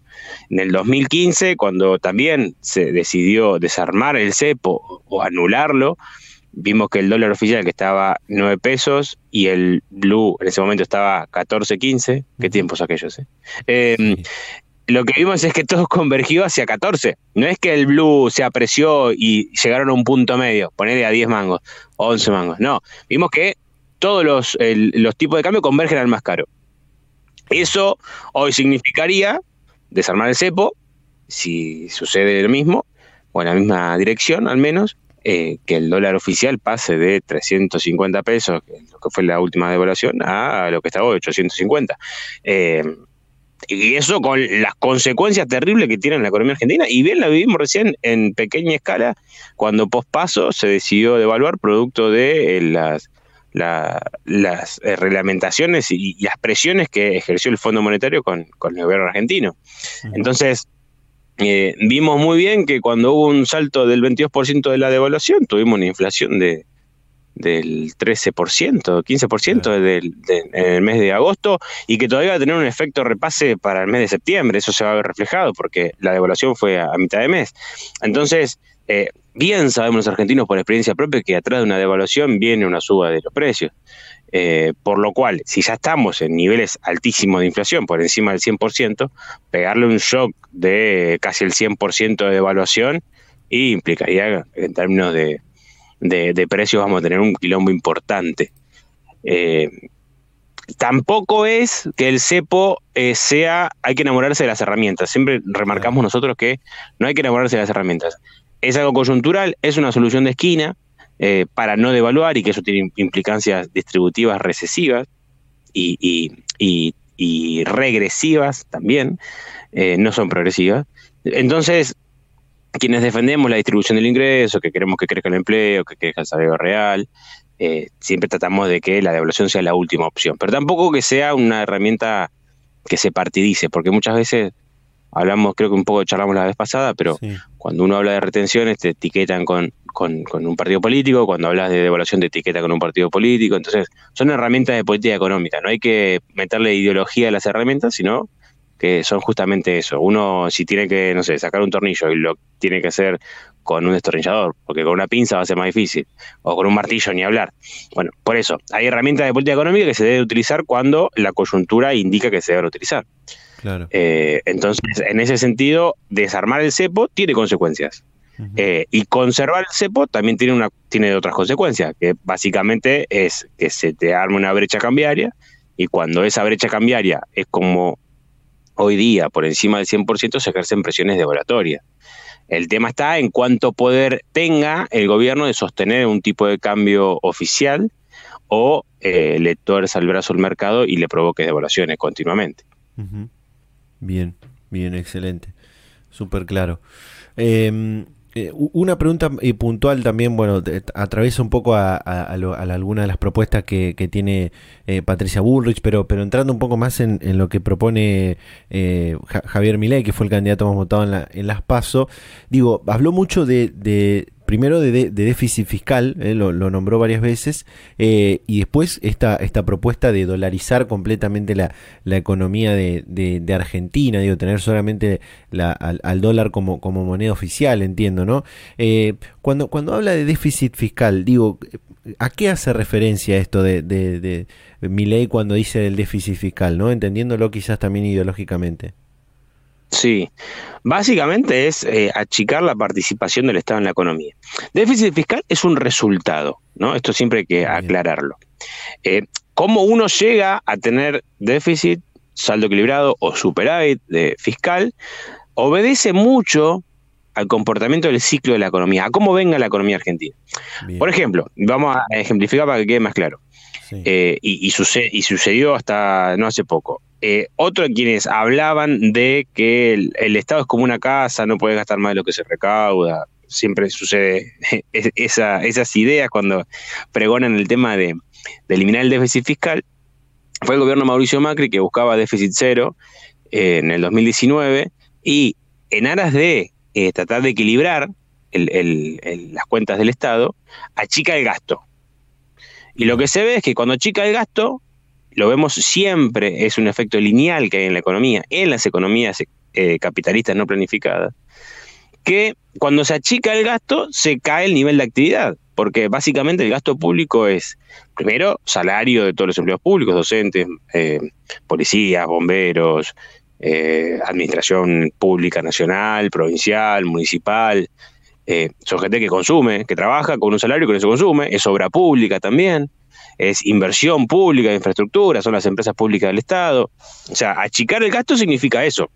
En el 2015, cuando también se decidió desarmar el cepo o anularlo, vimos que el dólar oficial que estaba 9 pesos y el blue en ese momento estaba 14, 15. ¿Qué tiempos aquellos? Eh? Em, lo que vimos es que todo convergió hacia 14. No es que el blue se apreció y llegaron a un punto medio, ponerle a 10 mangos, 11 mangos. No, vimos que todos los, los tipos de cambio convergen al más caro. Eso hoy significaría desarmar el cepo, si sucede lo mismo, o en la misma dirección al menos, eh, que el dólar oficial pase de 350 pesos, que lo que fue la última devaluación, a lo que está hoy, 850. Eh, y eso con las consecuencias terribles que tiene en la economía argentina. Y bien la vivimos recién en pequeña escala, cuando pospaso se decidió devaluar producto de eh, las, las reglamentaciones y, las presiones que ejerció el Fondo Monetario con, con el gobierno argentino. Entonces, eh, vimos muy bien que cuando hubo un salto del 22% de la devaluación, tuvimos una inflación de, del 13%, 15% del, en el mes de agosto y que todavía va a tener un efecto repase para el mes de septiembre. Eso se va a ver reflejado porque la devaluación fue a, mitad de mes. Entonces, eh, bien sabemos los argentinos por experiencia propia que atrás de una devaluación viene una suba de los precios. Eh, por lo cual, si ya estamos en niveles altísimos de inflación, por encima del 100%, pegarle un shock de casi el 100% de devaluación implicaría, en términos de, de, precios, vamos a tener un quilombo importante. Eh, tampoco es que el cepo eh, sea, hay que enamorarse de las herramientas. Siempre remarcamos nosotros que no hay que enamorarse de las herramientas. Es algo coyuntural, es una solución de esquina, eh, para no devaluar y que eso tiene implicancias distributivas recesivas y, regresivas también, eh, no son progresivas. Entonces, quienes defendemos la distribución del ingreso, que queremos que crezca el empleo, que crezca el salario real, eh, siempre tratamos de que la devaluación sea la última opción, pero tampoco que sea una herramienta que se partidice, porque muchas veces hablamos, creo que un poco charlamos la vez pasada, pero cuando uno habla de retenciones te etiquetan con con, un partido político, cuando hablas de devaluación de etiqueta con un partido político, entonces son herramientas de política económica, no hay que meterle ideología a las herramientas, sino que son justamente eso. Uno si tiene que, no sé, sacar un tornillo y lo tiene que hacer con un destornillador, porque con una pinza va a ser más difícil, o con un martillo ni hablar. Bueno, por eso, hay herramientas de política económica que se deben utilizar cuando la coyuntura indica que se deben utilizar. Claro. Eh, entonces, en ese sentido, desarmar el cepo tiene consecuencias. Eh, y conservar el cepo también tiene, una, tiene otras consecuencias, que básicamente es que se te arma una brecha cambiaria y cuando esa brecha cambiaria es como hoy día por encima del 100% se ejercen presiones devaluatorias. El tema está en cuánto poder tenga el gobierno de sostener un tipo de cambio oficial o eh, le tuerza el brazo al mercado y le provoque devaluaciones continuamente. Bien, bien, excelente. Súper claro. Eh, eh, una pregunta eh, puntual también, bueno, atraviesa un poco a, alguna de las propuestas que, tiene eh, Patricia Bullrich, pero, pero entrando un poco más en, lo que propone Javier Milei, que fue el candidato más votado en, la, en las PASO, digo, habló mucho de, primero de, déficit fiscal, eh, lo, nombró varias veces, eh, y después esta, esta propuesta de dolarizar completamente la, economía de, Argentina, digo, tener solamente al, dólar como, como moneda oficial, entiendo, ¿no? Eh, cuando, cuando habla de déficit fiscal, digo, ¿a qué hace referencia esto de, de, de cuando dice el déficit fiscal, ¿no? Entendiéndolo quizás también ideológicamente. Sí, básicamente es eh, achicar la participación del Estado en la economía. Déficit fiscal es un resultado, ¿no? Esto siempre hay que aclararlo. Eh, ¿Cómo uno llega a tener déficit, saldo equilibrado o superávit de fiscal? Obedece mucho al comportamiento del ciclo de la economía, a cómo venga la economía argentina. Por ejemplo, vamos a ejemplificar para que quede más claro. Eh, y, sucedió hasta no hace poco. Eh, otro quienes hablaban de que el, Estado es como una casa, no puede gastar más de lo que se recauda. Siempre sucede esa, esas ideas cuando pregonan el tema de, eliminar el déficit fiscal. Fue el gobierno Mauricio Macri que buscaba déficit cero eh, en el 2019 y en aras de tratar de equilibrar las cuentas del Estado, achica el gasto. Y lo que se ve es que cuando achica el gasto, lo vemos siempre, es un efecto lineal que hay en la economía, en las economías eh, capitalistas no planificadas, que cuando se achica el gasto, se cae el nivel de actividad, porque básicamente el gasto público es, primero, salario de todos los empleados públicos, docentes, eh, policías, bomberos, eh, administración pública nacional, provincial, municipal, son gente que consume, que trabaja con un salario que no se consume, es obra pública también es inversión pública de infraestructura, son las empresas públicas del Estado. O sea, achicar el gasto significa eso.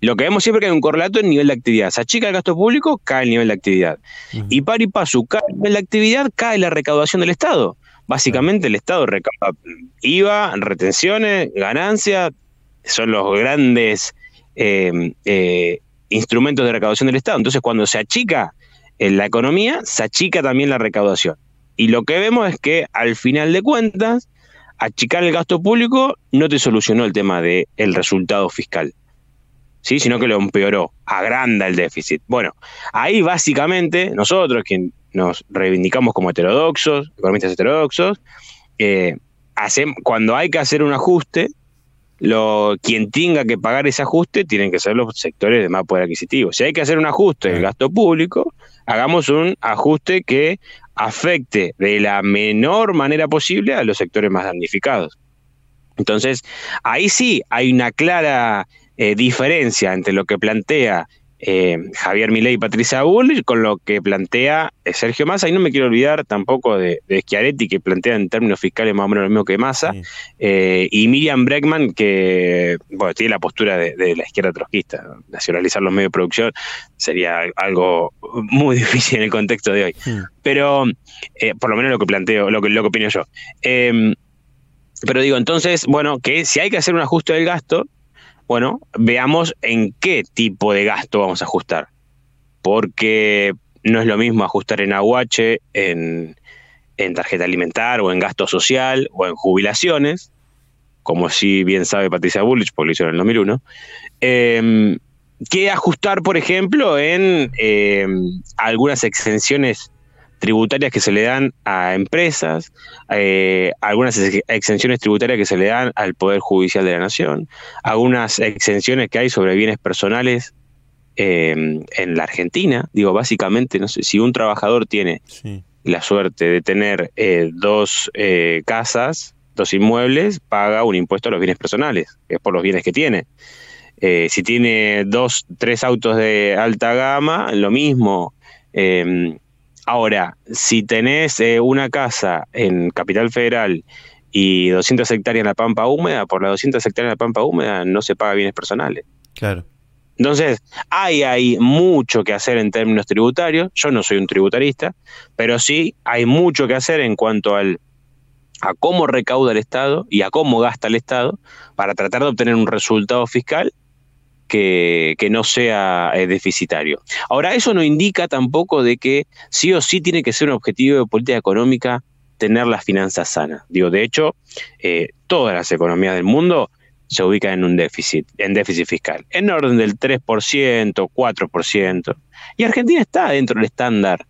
Lo que vemos siempre que hay un correlato en nivel de actividad. Se achica el gasto público, cae el nivel de actividad. Y par y paso, cae el nivel de actividad, cae la recaudación del Estado. Básicamente el Estado recauda IVA, retenciones, ganancias, son los grandes eh, eh, instrumentos de recaudación del Estado. Entonces, cuando se achica en la economía, se achica también la recaudación. Y lo que vemos es que al final de cuentas, achicar el gasto público no te solucionó el tema del el resultado fiscal, ¿sí? sino que lo empeoró, agranda el déficit. Bueno, ahí básicamente nosotros, quien nos reivindicamos como heterodoxos, economistas heterodoxos, eh, cuando hay que hacer un ajuste, lo, quien tenga que pagar ese ajuste tienen que ser los sectores de más poder adquisitivo. Si hay que hacer un ajuste del gasto público, hagamos un ajuste que afecte de la menor manera posible a los sectores más damnificados. Entonces, ahí sí hay una clara eh, diferencia entre lo que plantea eh, Javier Milei y Patricia Bull con lo que plantea eh, Sergio Massa. Y no me quiero olvidar tampoco de, Schiaretti, que plantea en términos fiscales más o menos lo mismo que Massa. y Miriam Breckman, que bueno, tiene la postura de, la izquierda trotskista. Nacionalizar los medios de producción sería algo muy difícil en el contexto de hoy. Pero, por lo menos lo que planteo, lo que, lo que opino yo. Pero digo, entonces, bueno, que si hay que hacer un ajuste del gasto, bueno, veamos en qué tipo de gasto vamos a ajustar. Porque no es lo mismo ajustar en aguache, en, tarjeta alimentar o en gasto social o en jubilaciones, como si bien sabe Patricia Bullich, porque lo hizo en el 2001, eh, que ajustar, por ejemplo, en em, algunas exenciones tributarias que se le dan a empresas, eh, algunas exenciones tributarias que se le dan al Poder Judicial de la Nación, algunas exenciones que hay sobre bienes personales em, en la Argentina. Digo, básicamente, no sé, si un trabajador tiene la suerte de tener eh, dos eh, casas, dos inmuebles, paga un impuesto a los bienes personales, que es por los bienes que tiene. si tiene dos, tres autos de alta gama, lo mismo. Em, Ahora, si tenés eh, una casa en Capital Federal y 200 hectáreas en la Pampa Húmeda, por las 200 hectáreas en la Pampa Húmeda no se paga bienes personales. Claro. Entonces, hay, hay mucho que hacer en términos tributarios. Yo no soy un tributarista, pero sí hay mucho que hacer en cuanto al, a cómo recauda el Estado y a cómo gasta el Estado para tratar de obtener un resultado fiscal que, no sea eh, deficitario. Ahora, eso no indica tampoco de que sí o sí tiene que ser un objetivo de política económica tener las finanzas sanas. Digo, de hecho, eh, todas las economías del mundo se ubican en un déficit, en déficit fiscal, en orden del 3%, 4%. Y Argentina está dentro del estándar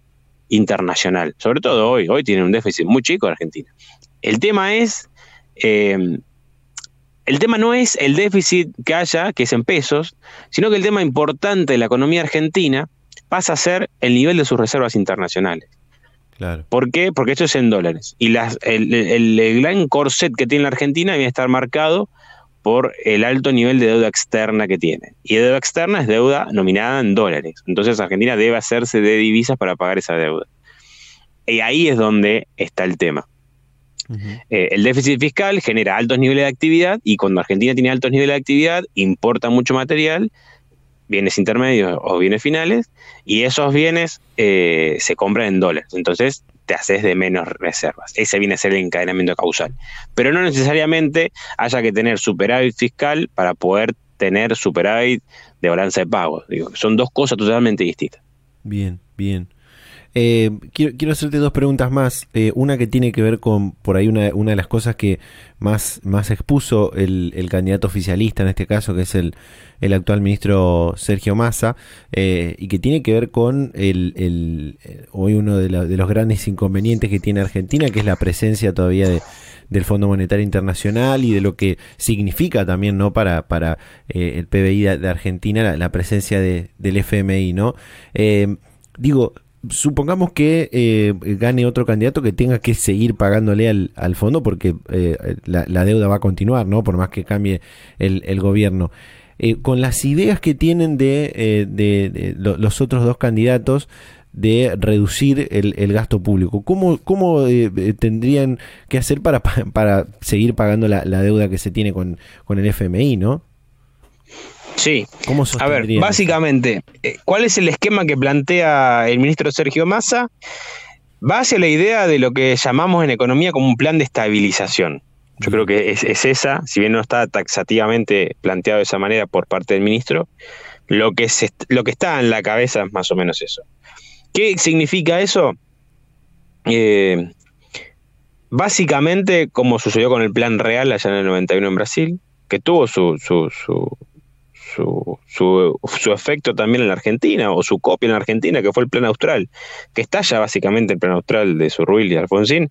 internacional, sobre todo hoy. Hoy tiene un déficit muy chico Argentina. El tema es eh, el tema no es el déficit que haya, que es en pesos, sino que el tema importante de la economía argentina pasa a ser el nivel de sus reservas internacionales. Claro. ¿Por qué? Porque esto es en dólares. Y las, el, gran corset que tiene la Argentina viene a estar marcado por el alto nivel de deuda externa que tiene. Y deuda externa es deuda nominada en dólares. Entonces Argentina debe hacerse de divisas para pagar esa deuda. Y ahí es donde está el tema. Eh, el déficit fiscal genera altos niveles de actividad y cuando Argentina tiene altos niveles de actividad, importa mucho material, bienes intermedios o bienes finales, y esos bienes eh, se compran en dólares. Entonces te haces de menos reservas. Ese viene a ser el encadenamiento causal. Pero no necesariamente haya que tener superávit fiscal para poder tener superávit de balanza de pagos. Digo, son dos cosas totalmente distintas. Bien, bien. Eh, quiero, quiero, hacerte dos preguntas más. Eh, una que tiene que ver con, por ahí, una, una de las cosas que más, más expuso el, el, candidato oficialista en este caso, que es el, el actual ministro Sergio Massa, eh, y que tiene que ver con el, el hoy uno de, los grandes inconvenientes que tiene Argentina, que es la presencia todavía de, del Fondo Monetario Internacional y de lo que significa también no para, para el PBI de, Argentina la, la presencia de, del FMI. ¿no? digo, supongamos que eh, gane otro candidato que tenga que seguir pagándole al, al fondo porque eh, la, deuda va a continuar, ¿no? Por más que cambie el, el gobierno. Eh, con las ideas que tienen de, de, los otros dos candidatos de reducir el, el gasto público, ¿cómo, cómo tendrían que hacer para, para seguir pagando la, la, deuda que se tiene con, con el FMI, ¿no? Sí. a ver, básicamente, eh, ¿cuál es el esquema que plantea el ministro Sergio Massa? Va hacia la idea de lo que llamamos en economía como un plan de estabilización. Yo creo que es, esa, si bien no está taxativamente planteado de esa manera por parte del ministro, lo que, lo que está en la cabeza es más o menos eso. ¿Qué significa eso? Eh, básicamente, como sucedió con el plan real allá en el 91 en Brasil, que tuvo su, su, su, su, efecto también en la Argentina, o su copia en la Argentina, que fue el Plan Austral, que estalla básicamente el Plan Austral de Surruil y Alfonsín,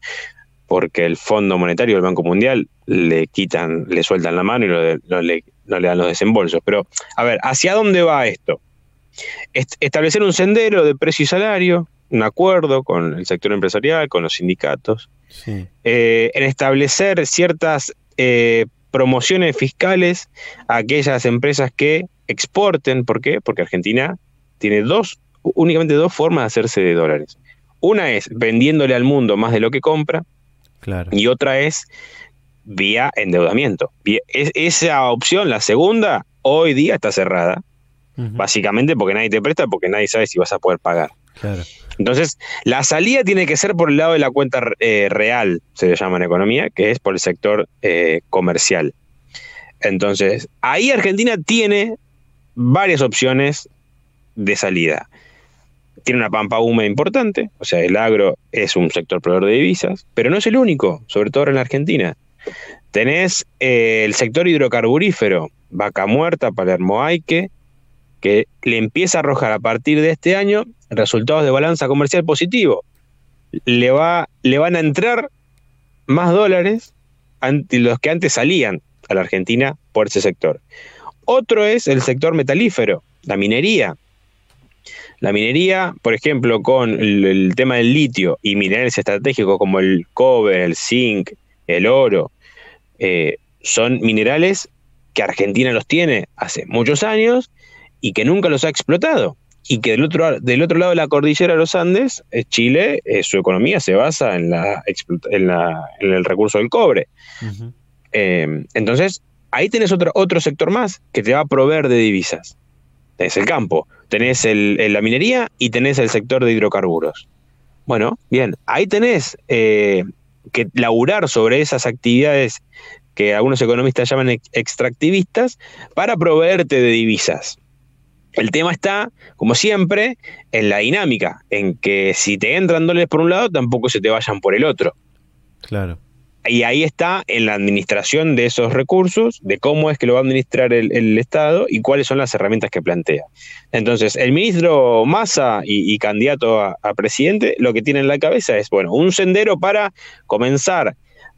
porque el Fondo Monetario del Banco Mundial le quitan, le sueltan la mano y no, le, dan los desembolsos. Pero, a ver, ¿hacia dónde va esto? establecer un sendero de precio y salario, un acuerdo con el sector empresarial, con los sindicatos, eh, en establecer ciertas eh, promociones fiscales a aquellas empresas que exporten. ¿Por qué? Porque Argentina tiene dos, únicamente dos formas de hacerse de dólares. Una es vendiéndole al mundo más de lo que compra. Claro. Y otra es vía endeudamiento. esa opción, la segunda, hoy día está cerrada. Básicamente porque nadie te presta, porque nadie sabe si vas a poder pagar. Claro. Entonces, la salida tiene que ser por el lado de la cuenta eh, real, se le llama en economía, que es por el sector eh, comercial. Entonces, ahí Argentina tiene varias opciones de salida. Tiene una pampa húmeda importante, o sea, el agro es un sector proveedor de divisas, pero no es el único, sobre todo en la Argentina. Tenés eh, el sector hidrocarburífero, Vaca Muerta, Palermo Aique, que le empieza a arrojar a partir de este año resultados de balanza comercial positivo. Le, va, le van a entrar más dólares ante los que antes salían a la Argentina por ese sector. Otro es el sector metalífero, la minería. La minería, por ejemplo, con el, tema del litio y minerales estratégicos como el cobre, el zinc, el oro, eh, son minerales que Argentina los tiene hace muchos años y que nunca los ha explotado y que del otro, del otro lado de la cordillera de los Andes, eh, Chile, eh, su economía se basa en, la, en, la, en el recurso del cobre. Em, entonces, ahí tenés otro, otro sector más que te va a proveer de divisas. Tenés el campo, tenés el, la minería y tenés el sector de hidrocarburos. Bueno, bien, ahí tenés eh, que laburar sobre esas actividades que algunos economistas llaman extractivistas para proveerte de divisas. El tema está, como siempre, en la dinámica, en que si te entran dólares por un lado, tampoco se te vayan por el otro. Claro. Y ahí está en la administración de esos recursos, de cómo es que lo va a administrar el, Estado y cuáles son las herramientas que plantea. Entonces, el ministro Massa y, candidato a, a, presidente, lo que tiene en la cabeza es, bueno, un sendero para comenzar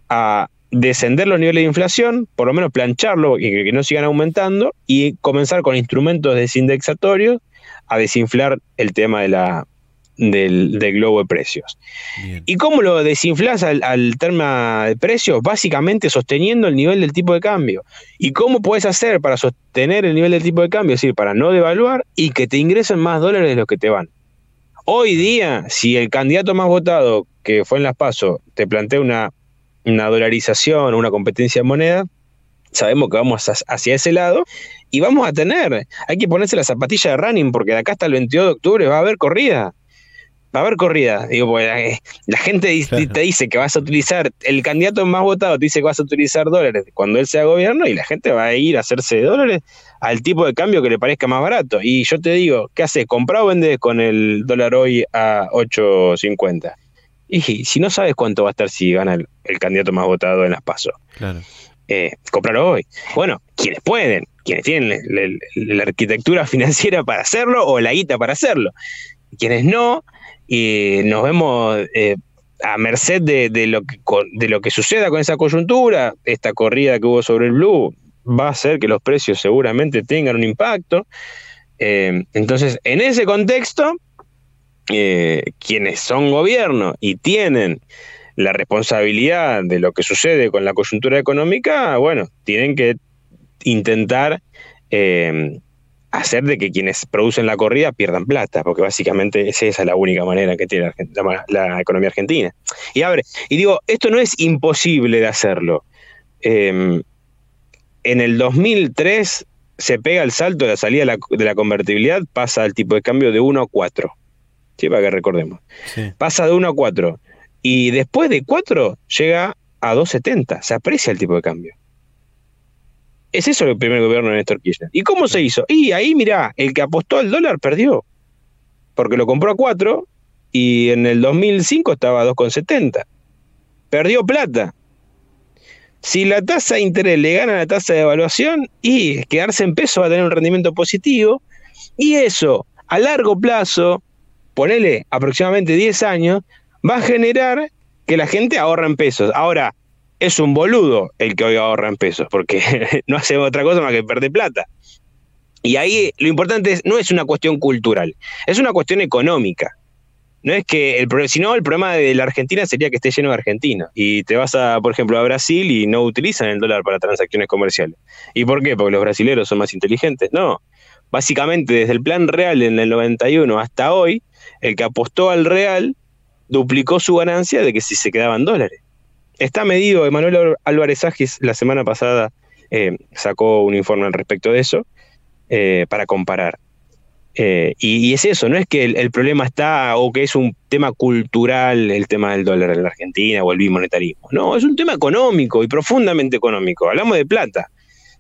a descender los niveles de inflación, por lo menos plancharlo y que, no sigan aumentando, y comenzar con instrumentos desindexatorios a desinflar el tema de la, del, globo de precios. ¿Y cómo lo desinflas al, al, tema de precios? Básicamente sosteniendo el nivel del tipo de cambio. ¿Y cómo puedes hacer para sostener el nivel del tipo de cambio? Es decir, para no devaluar y que te ingresen más dólares de los que te van. Hoy día, si el candidato más votado que fue en las PASO te plantea una una dolarización, una competencia de moneda, sabemos que vamos hacia ese lado y vamos a tener, hay que ponerse la zapatilla de running porque de acá hasta el 22 de octubre va a haber corrida. va a haber corrida. Digo, pues, eh, la gente te dice que vas a utilizar, el candidato más votado te dice que vas a utilizar dólares cuando él sea gobierno y la gente va a ir a hacerse de dólares al tipo de cambio que le parezca más barato. Y yo te digo, ¿qué haces? ¿Comprar o vendes con el dólar hoy a 8.50? Y si no sabes cuánto va a estar si gana el, candidato más votado en las pasos, claro. Eh, comprarlo hoy. Bueno, quienes pueden, quienes tienen la arquitectura financiera para hacerlo o la guita para hacerlo. Quienes no, y nos vemos eh, a merced de, lo que, de lo que suceda con esa coyuntura, esta corrida que hubo sobre el blue va a hacer que los precios seguramente tengan un impacto. Eh, entonces, en ese contexto, eh, quienes son gobierno y tienen la responsabilidad de lo que sucede con la coyuntura económica, bueno, tienen que intentar hacer de que quienes producen la corrida pierdan plata, porque básicamente esa es la única manera que tiene la, economía argentina. Y abre, y digo, esto no es imposible de hacerlo. Em, en el 2003 se pega el salto de la salida de la, convertibilidad, pasa al tipo de cambio de 1 a 4. ¿Sí? Para que recordemos. Pasa de 1 a 4. Y después de 4 llega a 2,70. Se aprecia el tipo de cambio. Es eso el primer gobierno de Néstor Kirchner. ¿Y cómo se hizo? Y ahí, mirá, el que apostó al dólar perdió. Porque lo compró a 4 y en el 2005 estaba a 2,70. Perdió plata. Si la tasa de interés le gana la tasa de evaluación y quedarse en peso va a tener un rendimiento positivo. Y eso, a largo plazo, ponele aproximadamente 10 años, va a generar que la gente ahorra en pesos. Ahora, es un boludo el que hoy ahorra en pesos, porque no hace otra cosa más que perder plata. Y ahí lo importante es, no es una cuestión cultural, es una cuestión económica. No es que el si no, el problema de la Argentina sería que esté lleno de argentinos. Y te vas a, por ejemplo, a Brasil y no utilizan el dólar para transacciones comerciales. ¿Y por qué? Porque los brasileños son más inteligentes. No. Básicamente, desde el plan real en el 91 hasta hoy, el que apostó al real duplicó su ganancia de que si se quedaban dólares. Está medido, Emanuel Álvarez Agis la semana pasada eh, sacó un informe al respecto de eso eh, para comparar. Eh, y, es eso, no es que el, problema está o que es un tema cultural el tema del dólar en la Argentina o el bimonetarismo. No, es un tema económico y profundamente económico. Hablamos de plata.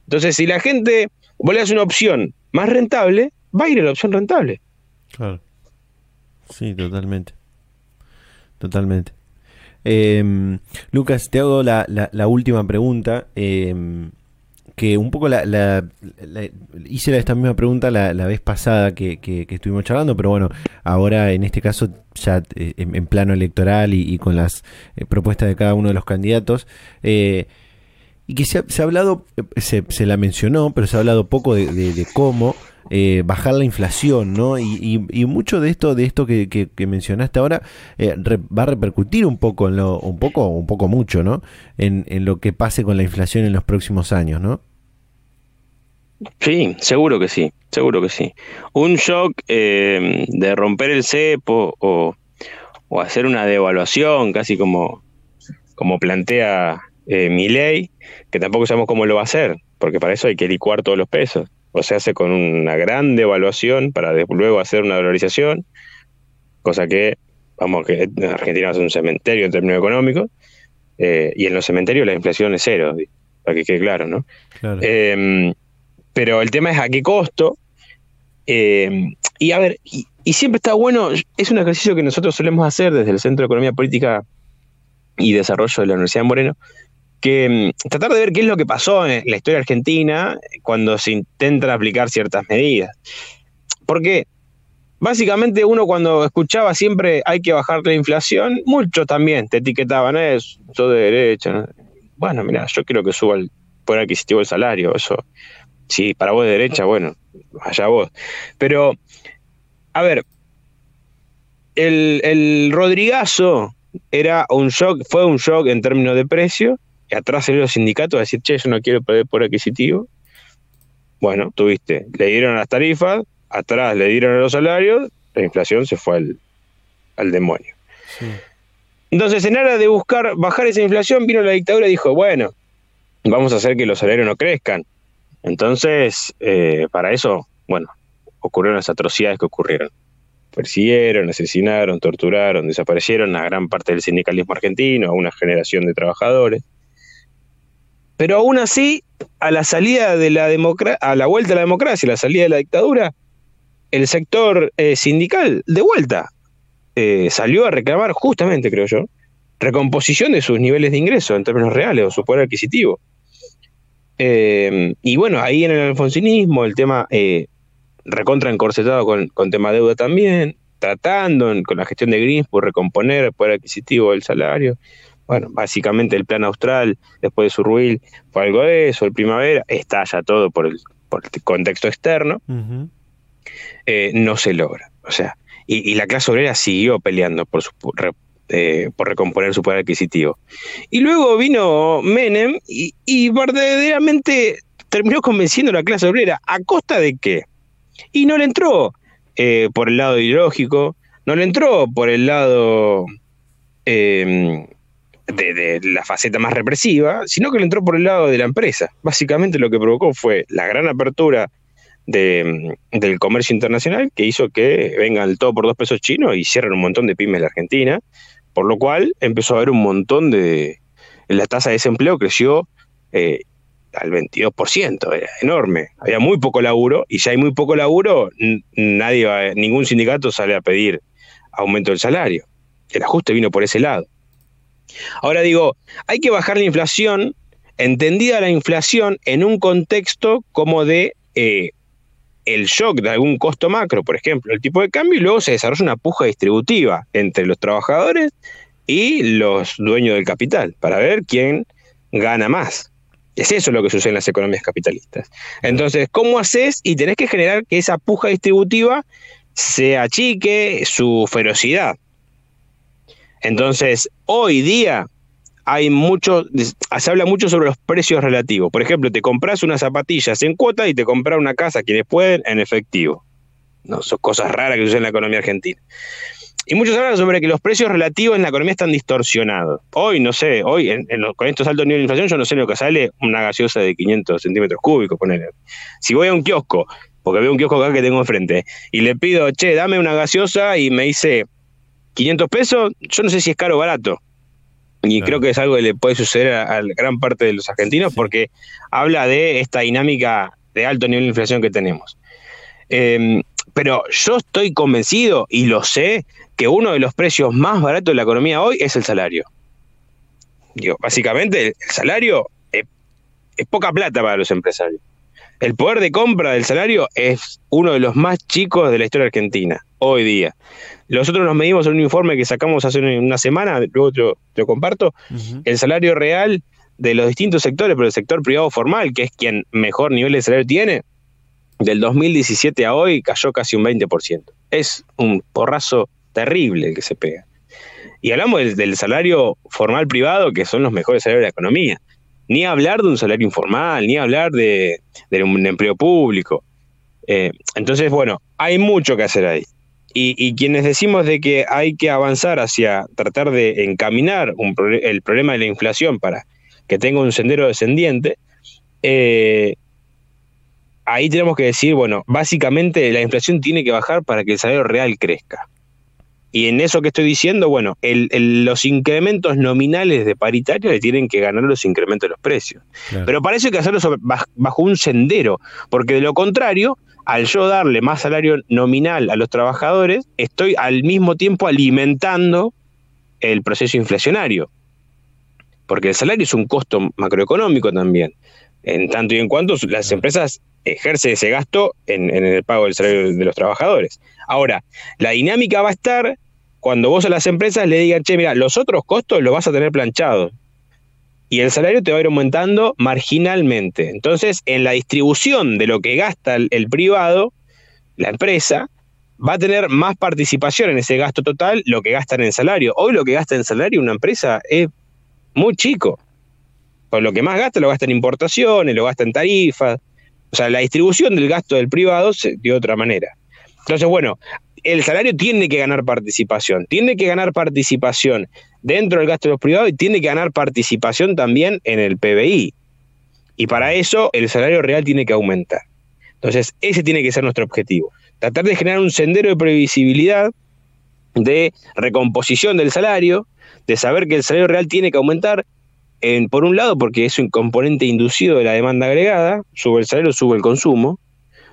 Entonces, si la gente vos le una opción más rentable, va a ir a la opción rentable. Claro. Sí, totalmente. Totalmente. Eh, Lucas, te hago la, la, última pregunta. Em, que un poco la, hice esta misma pregunta la, vez pasada que, estuvimos charlando, pero bueno, ahora en este caso ya eh, en, plano electoral y, con las eh, propuestas de cada uno de los candidatos. Eh, y que se ha, hablado, se, se, la mencionó, pero se ha hablado poco de cómo eh, bajar la inflación, ¿no? Y, mucho de esto, de esto que, mencionaste ahora, eh, va a repercutir un poco en lo, un poco, un poco mucho, ¿no? En, lo que pase con la inflación en los próximos años, ¿no? Sí, seguro que sí, seguro que sí. Un shock eh, de romper el cepo o, hacer una devaluación, casi como, como plantea mi ley, que tampoco sabemos cómo lo va a hacer, porque para eso hay que licuar todos los pesos o se hace con una gran devaluación para luego hacer una dolarización, cosa que, vamos, que Argentina es un cementerio en términos económicos, eh, y en los cementerios la inflación es cero, para que quede claro, ¿no? Em, pero el tema es a qué costo. Em, y a ver, y, siempre está bueno, es un ejercicio que nosotros solemos hacer desde el Centro de Economía Política y Desarrollo de la Universidad de Moreno, que mm, tratar de ver qué es lo que pasó en la historia argentina cuando se intentan aplicar ciertas medidas. Porque básicamente uno cuando escuchaba siempre hay que bajar la inflación, muchos también te etiquetaban, eso, todo de derecha. Bueno, mira, yo quiero que suba el poder adquisitivo el salario, eso. Sí, para vos de derecha, bueno, allá vos. Pero, a ver, el, el Rodrigazo era un shock, fue un shock en términos de precio, atrás salieron los sindicatos a decir, che, yo no quiero perder por adquisitivo. Bueno, tuviste, le dieron las tarifas, atrás le dieron los salarios, la inflación se fue al, demonio. Entonces, en aras de buscar bajar esa inflación, vino la dictadura y dijo, bueno, vamos a hacer que los salarios no crezcan. Entonces, eh, para eso, bueno, ocurrieron las atrocidades que ocurrieron. persiguieron, asesinaron, torturaron, desaparecieron a gran parte del sindicalismo argentino, a una generación de trabajadores. Pero aún así, a la salida de la democracia, a la vuelta de la democracia, a la salida de la dictadura, el sector eh, sindical, de vuelta, eh, salió a reclamar justamente, creo yo, recomposición de sus niveles de ingreso en términos reales o su poder adquisitivo. Eh, y bueno, ahí en el alfonsinismo, el tema recontra encorsetado con, con tema deuda también, tratando con la gestión de Greens por recomponer el poder adquisitivo del salario. Bueno, básicamente el plan austral, después de su ruil, fue algo de eso, el primavera, estalla todo por el, por el contexto externo, eh, no se logra. O sea, y, la clase obrera siguió peleando por, su, eh, por recomponer su poder adquisitivo. Y luego vino Menem y, y verdaderamente terminó convenciendo a la clase obrera. ¿A costa de qué? Y no le entró eh, por el lado ideológico, no le entró por el lado em, de, la faceta más represiva, sino que le entró por el lado de la empresa. Básicamente lo que provocó fue la gran apertura em, del comercio internacional que hizo que vengan el todo por dos pesos chinos y cierren un montón de pymes en la Argentina, por lo cual empezó a haber un montón de... La tasa de desempleo creció eh, al 22%, era enorme. Había muy poco laburo y si hay muy poco laburo, nadie va, ningún sindicato sale a pedir aumento del salario. El ajuste vino por ese lado. Ahora digo, hay que bajar la inflación, entendida la inflación en un contexto como de eh, el shock de algún costo macro, por ejemplo, el tipo de cambio, y luego se desarrolla una puja distributiva entre los trabajadores y los dueños del capital, para ver quién gana más. Es eso lo que sucede en las economías capitalistas. Entonces, ¿cómo haces? Y tenés que generar que esa puja distributiva se achique su ferocidad. Entonces, hoy día hay mucho, se habla mucho sobre los precios relativos. Por ejemplo, te compras unas zapatillas en cuota y te compras una casa, quienes pueden, en efectivo. No, son cosas raras que suceden en la economía argentina. Y muchos hablan sobre que los precios relativos en la economía están distorsionados. Hoy, no sé, hoy con estos altos niveles de inflación, yo no sé lo que sale una gaseosa de 500 centímetros cúbicos, poner. Si voy a un kiosco, porque veo un kiosco acá que tengo enfrente, y le pido, che, dame una gaseosa y me dice 500 pesos, yo no sé si es caro o barato. Y creo que es algo que le puede suceder a, gran parte de los argentinos porque habla de esta dinámica de alto nivel de inflación que tenemos. Em, pero yo estoy convencido y lo sé que uno de los precios más baratos de la economía hoy es el salario. Digo, básicamente el salario es, poca plata para los empresarios. El poder de compra del salario es uno de los más chicos de la historia argentina, hoy día. Nosotros nos medimos en un informe que sacamos hace una semana, luego te lo, comparto, el salario real de los distintos sectores, pero el sector privado formal, que es quien mejor nivel de salario tiene, del 2017 a hoy cayó casi un 20%. Es un porrazo terrible el que se pega. Y hablamos del, salario formal privado, que son los mejores salarios de la economía. Ni hablar de un salario informal, ni hablar de, un empleo público. Eh, entonces, bueno, hay mucho que hacer ahí. Y, quienes decimos de que hay que avanzar hacia tratar de encaminar el problema de la inflación para que tenga un sendero descendiente, eh, ahí tenemos que decir, bueno, básicamente la inflación tiene que bajar para que el salario real crezca. Y en eso que estoy diciendo, bueno, los incrementos nominales de paritario le tienen que ganar los incrementos de los precios. Pero para eso hay que hacerlo bajo un sendero, porque de lo contrario, al yo darle más salario nominal a los trabajadores, estoy al mismo tiempo alimentando el proceso inflacionario. Porque el salario es un costo macroeconómico también, en tanto y en cuanto las empresas ejerce ese gasto en, el pago del salario de los trabajadores. Ahora, la dinámica va a estar cuando vos a las empresas le digan, che, mira, los otros costos los vas a tener planchados. Y el salario te va a ir aumentando marginalmente. Entonces, en la distribución de lo que gasta el, privado, la empresa, va a tener más participación en ese gasto total lo que gasta en salario. Hoy lo que gasta en salario una empresa es muy chico. Por lo que más gasta lo gasta en importaciones, lo gasta en tarifas. O sea, la distribución del gasto del privado se, de otra manera. Entonces, bueno, el salario tiene que ganar participación, tiene que ganar participación dentro del gasto de los privados y tiene que ganar participación también en el PBI. Y para eso el salario real tiene que aumentar. Entonces, ese tiene que ser nuestro objetivo. tratar de generar un sendero de previsibilidad, de recomposición del salario, de saber que el salario real tiene que aumentar, en, por un lado porque es un componente inducido de la demanda agregada, sube el salario, sube el consumo,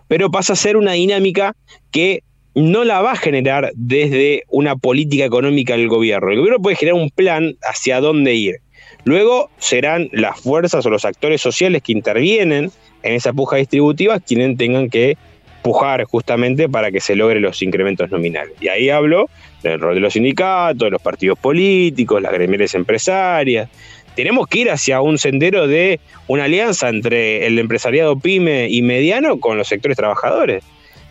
pero pasa a ser una dinámica que no la va a generar desde una política económica del gobierno. El gobierno puede generar un plan hacia dónde ir. Luego serán las fuerzas o los actores sociales que intervienen en esa puja distributiva quienes tengan que pujar justamente para que se logren los incrementos nominales. Y ahí hablo del rol de los sindicatos, de los partidos políticos, las gremiales empresarias. Tenemos que ir hacia un sendero de una alianza entre el empresariado pyme y mediano con los sectores trabajadores.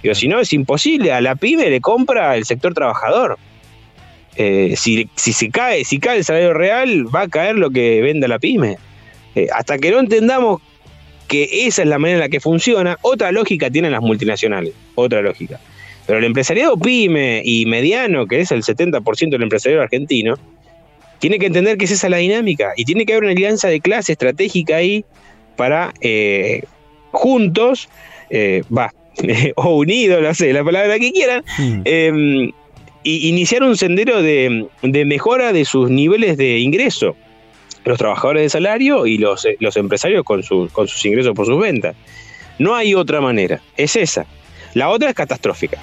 Digo, si no, es imposible. A la pyme le compra el sector trabajador. Eh, si, si, cae, si cae el salario real, va a caer lo que venda la pyme. Eh, hasta que no entendamos que esa es la manera en la que funciona, otra lógica tienen las multinacionales, otra lógica. Pero el empresariado pyme y mediano, que es el 70% del empresariado argentino, tiene que entender que es esa la dinámica y tiene que haber una alianza de clase estratégica ahí para eh, juntos, va, o unidos, no sé, la palabra que quieran, mm. em, y iniciar un sendero de, mejora de sus niveles de ingreso. Los trabajadores de salario y los, los empresarios con, con sus ingresos por sus ventas. No hay otra manera, es esa. La otra es catastrófica.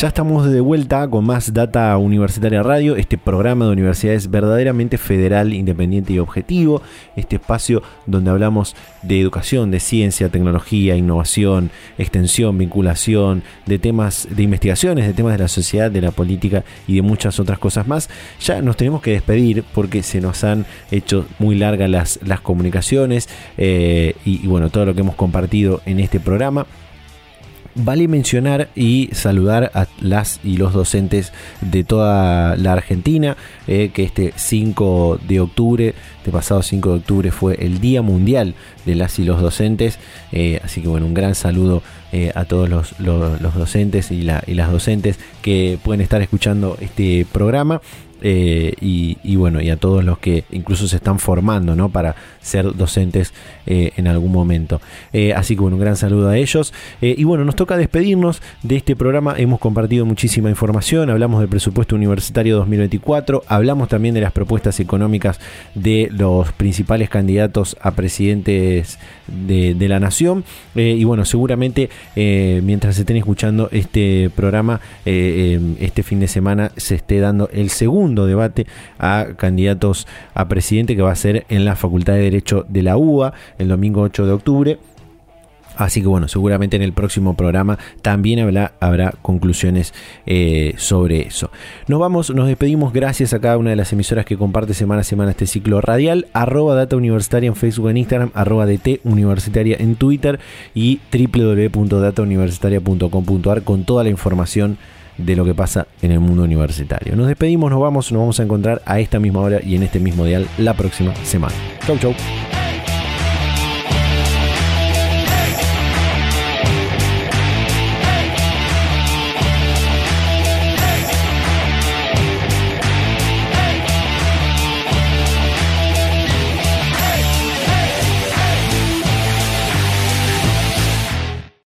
Ya estamos de vuelta con más Data Universitaria Radio, este programa de universidades verdaderamente federal, independiente y objetivo, este espacio donde hablamos de educación, de ciencia, tecnología, innovación, extensión, vinculación, de temas de investigaciones, de temas de la sociedad, de la política y de muchas otras cosas más. Ya nos tenemos que despedir porque se nos han hecho muy largas las, las comunicaciones eh, y bueno, todo lo que hemos compartido en este programa. Vale mencionar y saludar a las y los docentes de toda la Argentina, eh, que este 5 de octubre, este pasado 5 de octubre fue el Día Mundial de las y los docentes, eh, así que bueno, un gran saludo eh, a todos los, docentes y, y las docentes que pueden estar escuchando este programa. Eh, y, bueno, y a todos los que incluso se están formando ¿no? para ser docentes eh, en algún momento. Eh, así que bueno, un gran saludo a ellos. y bueno, nos toca despedirnos de este programa. Hemos compartido muchísima información, hablamos del presupuesto universitario 2024, hablamos también de las propuestas económicas de los principales candidatos a presidentes de, la nación. y bueno, seguramente mientras estén escuchando este programa, este fin de semana se esté dando el segundo debate a candidatos a presidente que va a ser en la Facultad de Derecho de la UBA el domingo 8 de octubre. Así que bueno, seguramente en el próximo programa también habrá, habrá conclusiones eh, sobre eso. Nos vamos, nos despedimos gracias a cada una de las emisoras que comparte semana a semana este ciclo radial. Arroba Data Universitaria en Facebook en Instagram, arroba DT Universitaria en Twitter y www.datauniversitaria.com.ar con toda la información de lo que pasa en el mundo universitario. Nos despedimos, nos vamos, nos vamos a encontrar a esta misma hora y en este mismo dial la próxima semana. Chau, chau.